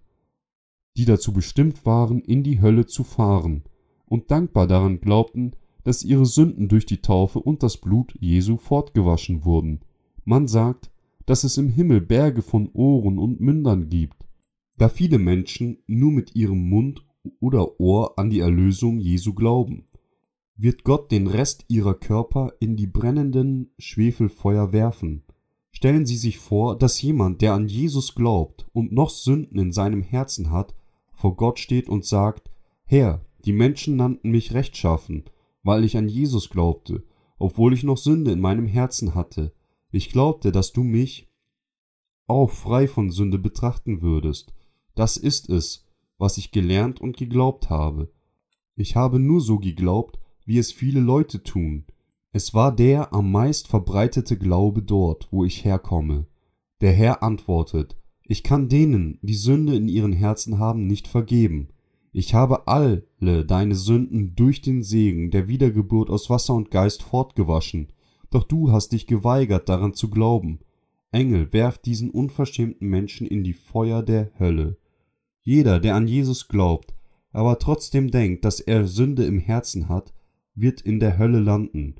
die dazu bestimmt waren, in die Hölle zu fahren, und dankbar daran glaubten, dass ihre Sünden durch die Taufe und das Blut Jesu fortgewaschen wurden. Man sagt, dass es im Himmel Berge von Ohren und Mündern gibt. Da viele Menschen nur mit ihrem Mund oder Ohr an die Erlösung Jesu glauben, wird Gott den Rest ihrer Körper in die brennenden Schwefelfeuer werfen. Stellen Sie sich vor, dass jemand, der an Jesus glaubt und noch Sünden in seinem Herzen hat, vor Gott steht und sagt, Herr, die Menschen nannten mich rechtschaffen, weil ich an Jesus glaubte, obwohl ich noch Sünde in meinem Herzen hatte. Ich glaubte, dass du mich auch frei von Sünde betrachten würdest. Das ist es, was ich gelernt und geglaubt habe. Ich habe nur so geglaubt, wie es viele Leute tun. Es war der am meist verbreitete Glaube dort, wo ich herkomme. Der Herr antwortet, ich kann denen, die Sünde in ihren Herzen haben, nicht vergeben. Ich habe alle deine Sünden durch den Segen der Wiedergeburt aus Wasser und Geist fortgewaschen, doch du hast dich geweigert daran zu glauben. Engel, werft diesen unverschämten Menschen in die Feuer der Hölle. Jeder, der an Jesus glaubt, aber trotzdem denkt, dass er Sünde im Herzen hat, wird in der Hölle landen.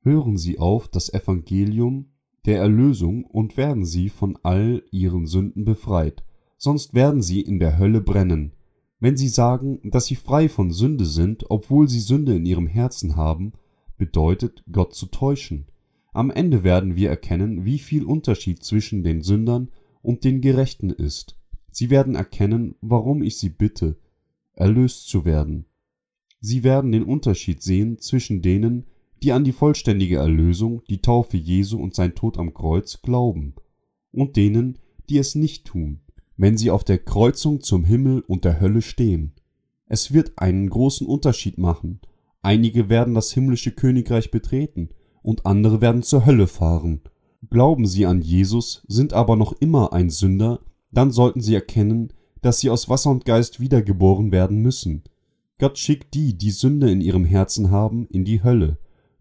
Hören Sie auf das Evangelium der Erlösung und werden Sie von all Ihren Sünden befreit, sonst werden Sie in der Hölle brennen. Wenn sie sagen, dass sie frei von Sünde sind, obwohl sie Sünde in ihrem Herzen haben, bedeutet Gott zu täuschen. Am Ende werden wir erkennen, wie viel Unterschied zwischen den Sündern und den Gerechten ist. Sie werden erkennen, warum ich sie bitte, erlöst zu werden. Sie werden den Unterschied sehen zwischen denen, die an die vollständige Erlösung, die Taufe Jesu und sein Tod am Kreuz glauben, und denen, die es nicht tun, wenn sie auf der Kreuzung zum Himmel und der Hölle stehen. Es wird einen großen Unterschied machen. Einige werden das himmlische Königreich betreten und andere werden zur Hölle fahren. Glauben sie an Jesus, sind aber noch immer ein Sünder, dann sollten sie erkennen, dass sie aus Wasser und Geist wiedergeboren werden müssen. Gott schickt die, die Sünde in ihrem Herzen haben, in die Hölle.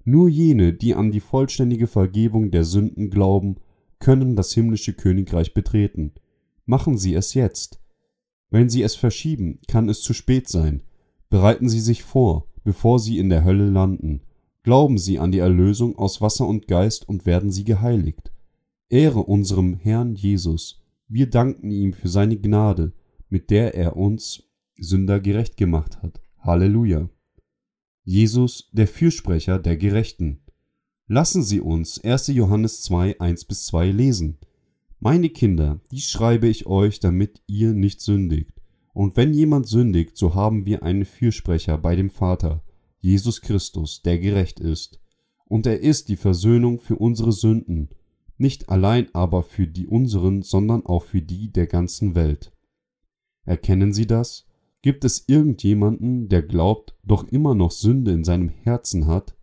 Nur jene, die an die vollständige Vergebung der Sünden glauben, können das himmlische Königreich betreten. Machen Sie es jetzt. Wenn Sie es verschieben, kann es zu spät sein. Bereiten Sie sich vor, bevor Sie in der Hölle landen. Glauben Sie an die Erlösung aus Wasser und Geist und werden Sie geheiligt. Ehre unserem Herrn Jesus. Wir danken ihm für seine Gnade, mit der er uns Sünder gerecht gemacht hat. Halleluja. Jesus, der Fürsprecher der Gerechten. Lassen Sie uns 1. Johannes 2, 1 bis 2 lesen. Meine Kinder, dies schreibe ich euch, damit ihr nicht sündigt. Und wenn jemand sündigt, so haben wir einen Fürsprecher bei dem Vater, Jesus Christus, der gerecht ist. Und er ist die Versöhnung für unsere Sünden, nicht allein aber für die unseren, sondern auch für die der ganzen Welt. Erkennen Sie das? Gibt es irgendjemanden, der glaubt, doch immer noch Sünde in seinem Herzen hat?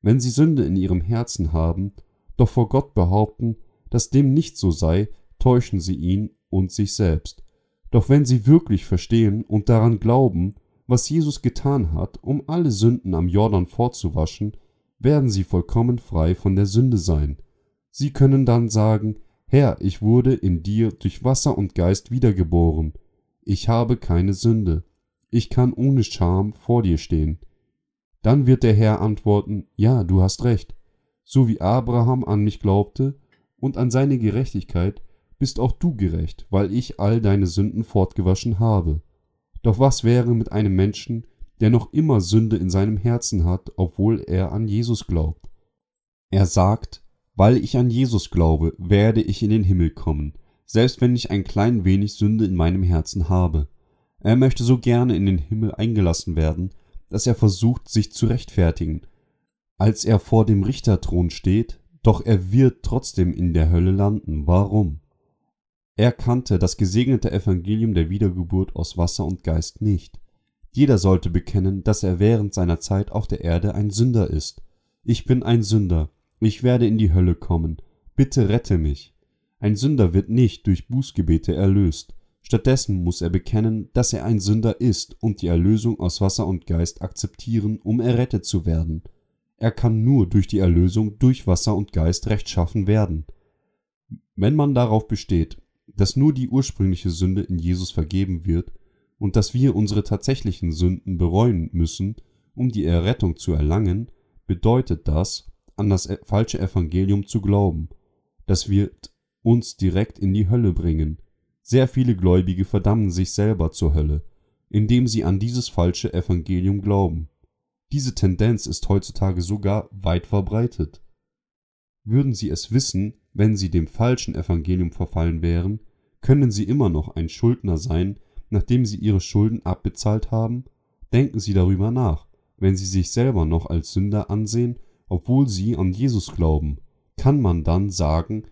Wenn Sie Sünde in Ihrem Herzen haben, doch vor Gott behaupten, dass dem nicht so sei, täuschen sie ihn und sich selbst. Doch wenn sie wirklich verstehen und daran glauben, was Jesus getan hat, um alle Sünden am Jordan fortzuwaschen, werden sie vollkommen frei von der Sünde sein. Sie können dann sagen, Herr, ich wurde in dir durch Wasser und Geist wiedergeboren. Ich habe keine Sünde. Ich kann ohne Scham vor dir stehen. Dann wird der Herr antworten, ja, du hast recht. So wie Abraham an mich glaubte, und an seine Gerechtigkeit bist auch du gerecht, weil ich all deine Sünden fortgewaschen habe. Doch was wäre mit einem Menschen, der noch immer Sünde in seinem Herzen hat, obwohl er an Jesus glaubt? Er sagt, weil ich an Jesus glaube, werde ich in den Himmel kommen, selbst wenn ich ein klein wenig Sünde in meinem Herzen habe. Er möchte so gerne in den Himmel eingelassen werden, dass er versucht, sich zu rechtfertigen. Als er vor dem Richterthron steht, doch er wird trotzdem in der Hölle landen. Warum? Er kannte das gesegnete Evangelium der Wiedergeburt aus Wasser und Geist nicht. Jeder sollte bekennen, dass er während seiner Zeit auf der Erde ein Sünder ist. Ich bin ein Sünder. Ich werde in die Hölle kommen. Bitte rette mich. Ein Sünder wird nicht durch Bußgebete erlöst. Stattdessen muss er bekennen, dass er ein Sünder ist und die Erlösung aus Wasser und Geist akzeptieren, um errettet zu werden. Er kann nur durch die Erlösung durch Wasser und Geist rechtschaffen werden. Wenn man darauf besteht, dass nur die ursprüngliche Sünde in Jesus vergeben wird und dass wir unsere tatsächlichen Sünden bereuen müssen, um die Errettung zu erlangen, bedeutet das, an das e-, falsche Evangelium zu glauben. Das wird uns direkt in die Hölle bringen. Sehr viele Gläubige verdammen sich selber zur Hölle, indem sie an dieses falsche Evangelium glauben. Diese Tendenz ist heutzutage sogar weit verbreitet. Würden sie es wissen, wenn sie dem falschen Evangelium verfallen wären, können sie immer noch ein Schuldner sein, nachdem sie ihre Schulden abbezahlt haben? Denken Sie darüber nach, wenn Sie sich selber noch als Sünder ansehen, obwohl Sie an Jesus glauben, kann man dann sagen,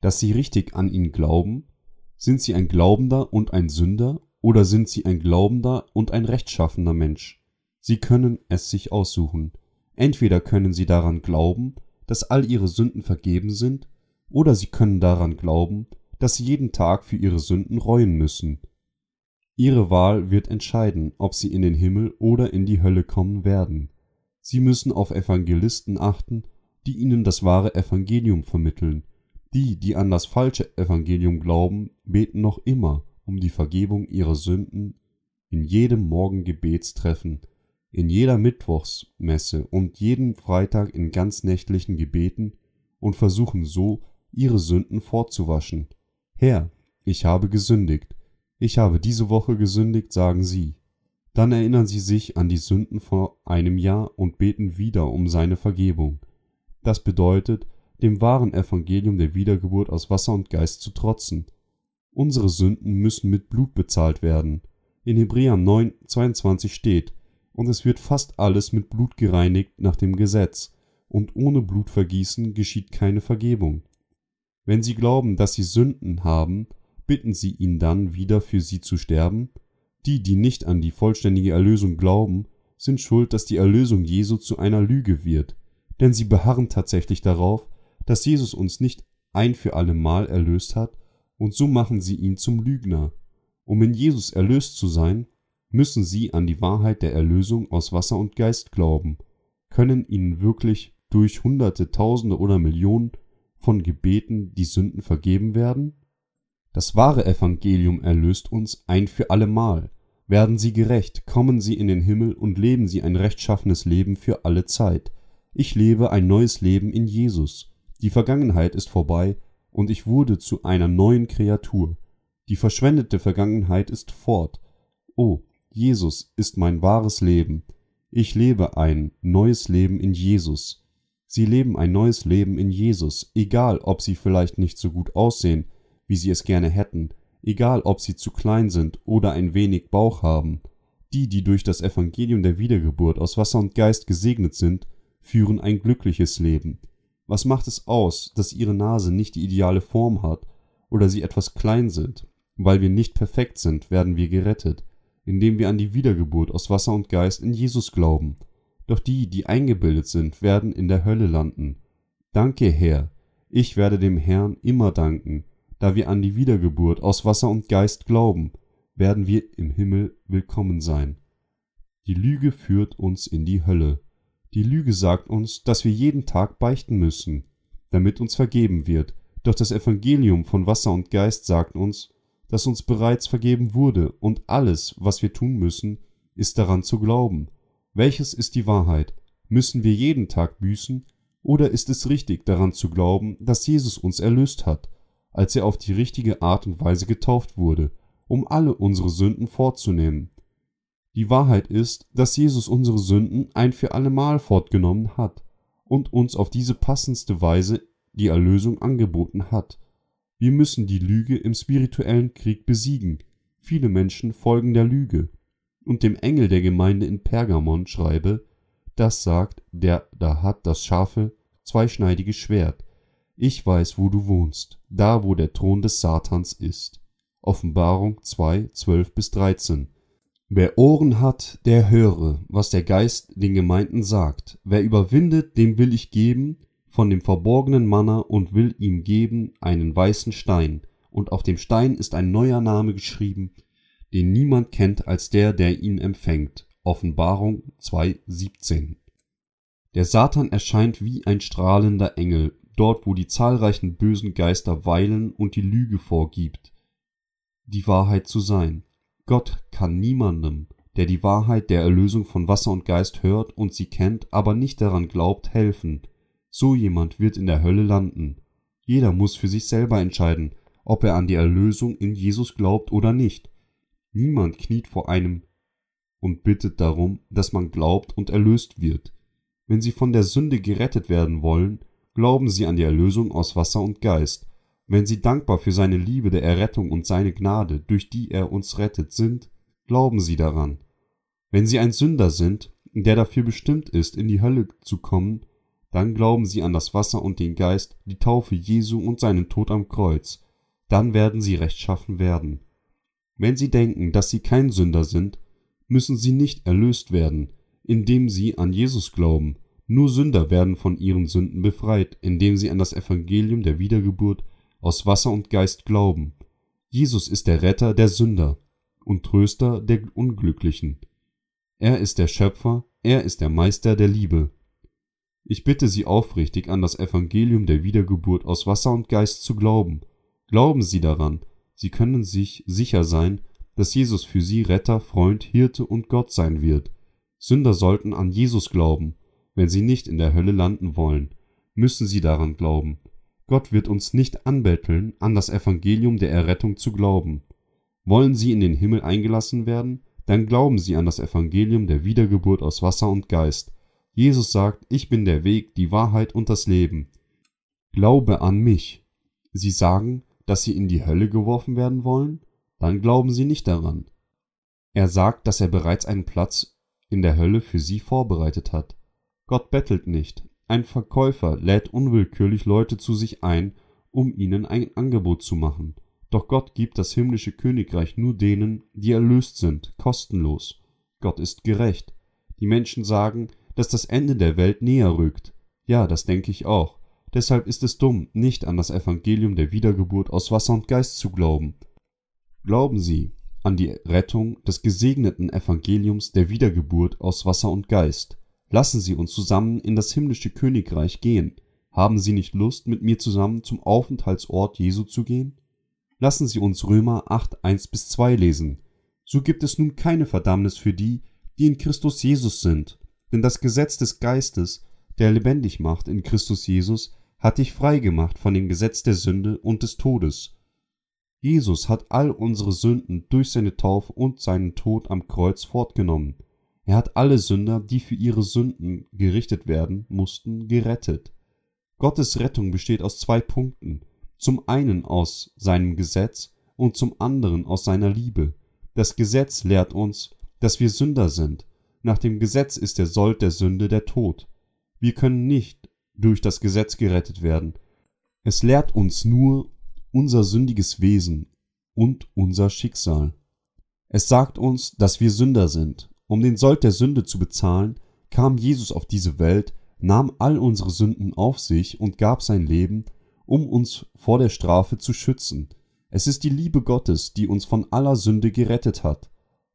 dass Sie richtig an ihn glauben? Sind Sie ein Glaubender und ein Sünder oder sind Sie ein Glaubender und ein rechtschaffener Mensch? Sie können es sich aussuchen. Entweder können sie daran glauben, dass all ihre Sünden vergeben sind, oder sie können daran glauben, dass sie jeden Tag für ihre Sünden reuen müssen. Ihre Wahl wird entscheiden, ob sie in den Himmel oder in die Hölle kommen werden. Sie müssen auf Evangelisten achten, die ihnen das wahre Evangelium vermitteln. Die, die an das falsche Evangelium glauben, beten noch immer um die Vergebung ihrer Sünden in jedem Morgengebetstreffen in jeder Mittwochsmesse und jeden Freitag in ganznächtlichen Gebeten und versuchen so, ihre Sünden fortzuwaschen. Herr, ich habe gesündigt. Ich habe diese Woche gesündigt, sagen sie. Dann erinnern sie sich an die Sünden vor einem Jahr und beten wieder um seine Vergebung. Das bedeutet, dem wahren Evangelium der Wiedergeburt aus Wasser und Geist zu trotzen. Unsere Sünden müssen mit Blut bezahlt werden. In Hebräer 9, 22 steht, und es wird fast alles mit Blut gereinigt nach dem Gesetz, und ohne Blutvergießen geschieht keine Vergebung. Wenn Sie glauben, dass Sie Sünden haben, bitten Sie ihn dann wieder für sie zu sterben? Die, die nicht an die vollständige Erlösung glauben, sind schuld, dass die Erlösung Jesu zu einer Lüge wird, denn sie beharren tatsächlich darauf, dass Jesus uns nicht ein für allemal erlöst hat, und so machen sie ihn zum Lügner. Um in Jesus erlöst zu sein, müssen sie an die Wahrheit der Erlösung aus Wasser und Geist glauben, können ihnen wirklich durch Hunderte, Tausende oder Millionen von Gebeten die Sünden vergeben werden? Das wahre Evangelium erlöst uns ein für allemal. Werden sie gerecht, kommen sie in den Himmel und leben sie ein rechtschaffenes Leben für alle Zeit. Ich lebe ein neues Leben in Jesus. Die Vergangenheit ist vorbei und ich wurde zu einer neuen Kreatur. Die verschwendete Vergangenheit ist fort. Oh, Jesus ist mein wahres Leben. Ich lebe ein neues Leben in Jesus. Sie leben ein neues Leben in Jesus, egal ob sie vielleicht nicht so gut aussehen, wie sie es gerne hätten, egal ob sie zu klein sind oder ein wenig Bauch haben. Die, die durch das Evangelium der Wiedergeburt aus Wasser und Geist gesegnet sind, führen ein glückliches Leben. Was macht es aus, dass ihre Nase nicht die ideale Form hat oder sie etwas klein sind? Weil wir nicht perfekt sind, werden wir gerettet, indem wir an die Wiedergeburt aus Wasser und Geist in Jesus glauben. Doch die, die eingebildet sind, werden in der Hölle landen. Danke, Herr. Ich werde dem Herrn immer danken. Da wir an die Wiedergeburt aus Wasser und Geist glauben, werden wir im Himmel willkommen sein. Die Lüge führt uns in die Hölle. Die Lüge sagt uns, dass wir jeden Tag beichten müssen, damit uns vergeben wird, doch das Evangelium von Wasser und Geist sagt uns, dass uns bereits vergeben wurde, und alles, was wir tun müssen, ist daran zu glauben. Welches ist die Wahrheit? Müssen wir jeden Tag büßen, oder ist es richtig daran zu glauben, dass Jesus uns erlöst hat, als er auf die richtige Art und Weise getauft wurde, um alle unsere Sünden fortzunehmen, die Wahrheit ist, dass Jesus unsere Sünden ein für allemal fortgenommen hat und uns auf diese passendste Weise die Erlösung angeboten hat. Wir müssen die Lüge im spirituellen Krieg besiegen. Viele Menschen folgen der Lüge. Und dem Engel der Gemeinde in Pergamon schreibe, das sagt, der da hat das scharfe, zweischneidige Schwert. Ich weiß, wo du wohnst, da wo der Thron des Satans ist. Offenbarung 2, 12 bis 13. Wer Ohren hat, der höre, was der Geist den Gemeinden sagt. Wer überwindet, dem will ich geben von dem verborgenen Manna und will ihm geben einen weißen Stein, und auf dem Stein ist ein neuer Name geschrieben, den niemand kennt als der, der ihn empfängt. Offenbarung 2,17 Der Satan erscheint wie ein strahlender Engel, dort wo die zahlreichen bösen Geister weilen und die Lüge vorgibt, die Wahrheit zu sein. Gott kann niemandem, der die Wahrheit der Erlösung von Wasser und Geist hört und sie kennt, aber nicht daran glaubt, helfen. So jemand wird in der Hölle landen. Jeder muss für sich selber entscheiden, ob er an die Erlösung in Jesus glaubt oder nicht. Niemand kniet vor einem und bittet darum, dass man glaubt und erlöst wird. Wenn sie von der Sünde gerettet werden wollen, glauben sie an die Erlösung aus Wasser und Geist, wenn sie dankbar für seine Liebe der Errettung und seine Gnade, durch die er uns rettet, sind, glauben sie daran. Wenn sie ein Sünder sind, der dafür bestimmt ist, in die Hölle zu kommen, dann glauben sie an das Wasser und den Geist, die Taufe Jesu und seinen Tod am Kreuz, dann werden sie rechtschaffen werden. Wenn sie denken, dass sie kein Sünder sind, müssen sie nicht erlöst werden, indem sie an Jesus glauben. Nur Sünder werden von ihren Sünden befreit, indem sie an das Evangelium der Wiedergeburt aus Wasser und Geist glauben. Jesus ist der Retter der Sünder und Tröster der Unglücklichen. Er ist der Schöpfer, er ist der Meister der Liebe. Ich bitte Sie aufrichtig an das Evangelium der Wiedergeburt aus Wasser und Geist zu glauben. Glauben Sie daran, Sie können sich sicher sein, dass Jesus für Sie Retter, Freund, Hirte und Gott sein wird. Sünder sollten an Jesus glauben. Wenn sie nicht in der Hölle landen wollen, müssen sie daran glauben. Gott wird uns nicht anbetteln, an das Evangelium der Errettung zu glauben. Wollen Sie in den Himmel eingelassen werden, dann glauben Sie an das Evangelium der Wiedergeburt aus Wasser und Geist. Jesus sagt, ich bin der Weg, die Wahrheit und das Leben. Glaube an mich. Sie sagen, dass sie in die Hölle geworfen werden wollen? Dann glauben sie nicht daran. Er sagt, dass er bereits einen Platz in der Hölle für sie vorbereitet hat. Gott bettelt nicht. Ein Verkäufer lädt unwillkürlich Leute zu sich ein, um ihnen ein Angebot zu machen. Doch Gott gibt das himmlische Königreich nur denen, die erlöst sind, kostenlos. Gott ist gerecht. Die Menschen sagen, dass das Ende der Welt näher rückt. Ja, das denke ich auch. Deshalb ist es dumm, nicht an das Evangelium der Wiedergeburt aus Wasser und Geist zu glauben. Glauben Sie an die Rettung des gesegneten Evangeliums der Wiedergeburt aus Wasser und Geist. Lassen Sie uns zusammen in das himmlische Königreich gehen. Haben Sie nicht Lust, mit mir zusammen zum Aufenthaltsort Jesu zu gehen? Lassen Sie uns Römer 8, 1 bis 2 lesen. So gibt es nun keine Verdammnis für die, die in Christus Jesus sind. Denn das Gesetz des Geistes, der lebendig macht in Christus Jesus, hat dich frei gemacht von dem Gesetz der Sünde und des Todes. Jesus hat all unsere Sünden durch seine Taufe und seinen Tod am Kreuz fortgenommen. Er hat alle Sünder, die für ihre Sünden gerichtet werden mussten, gerettet. Gottes Rettung besteht aus zwei Punkten. Zum einen aus seinem Gesetz und zum anderen aus seiner Liebe. Das Gesetz lehrt uns, dass wir Sünder sind. Nach dem Gesetz ist der Sold der Sünde der Tod. Wir können nicht durch das Gesetz gerettet werden. Es lehrt uns nur unser sündiges Wesen und unser Schicksal. Es sagt uns, dass wir Sünder sind. Um den Sold der Sünde zu bezahlen, kam Jesus auf diese Welt, nahm all unsere Sünden auf sich und gab sein Leben, um uns vor der Strafe zu schützen. Es ist die Liebe Gottes, die uns von aller Sünde gerettet hat.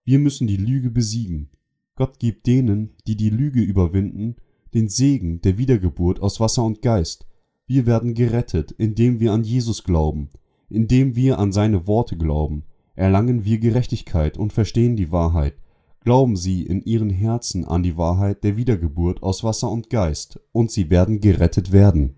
Wir müssen die Lüge besiegen. Gott gibt denen, die die Lüge überwinden, den Segen der Wiedergeburt aus Wasser und Geist. Wir werden gerettet, indem wir an Jesus glauben, indem wir an seine Worte glauben, erlangen wir Gerechtigkeit und verstehen die Wahrheit, glauben sie in ihren Herzen an die Wahrheit der Wiedergeburt aus Wasser und Geist, und sie werden gerettet werden.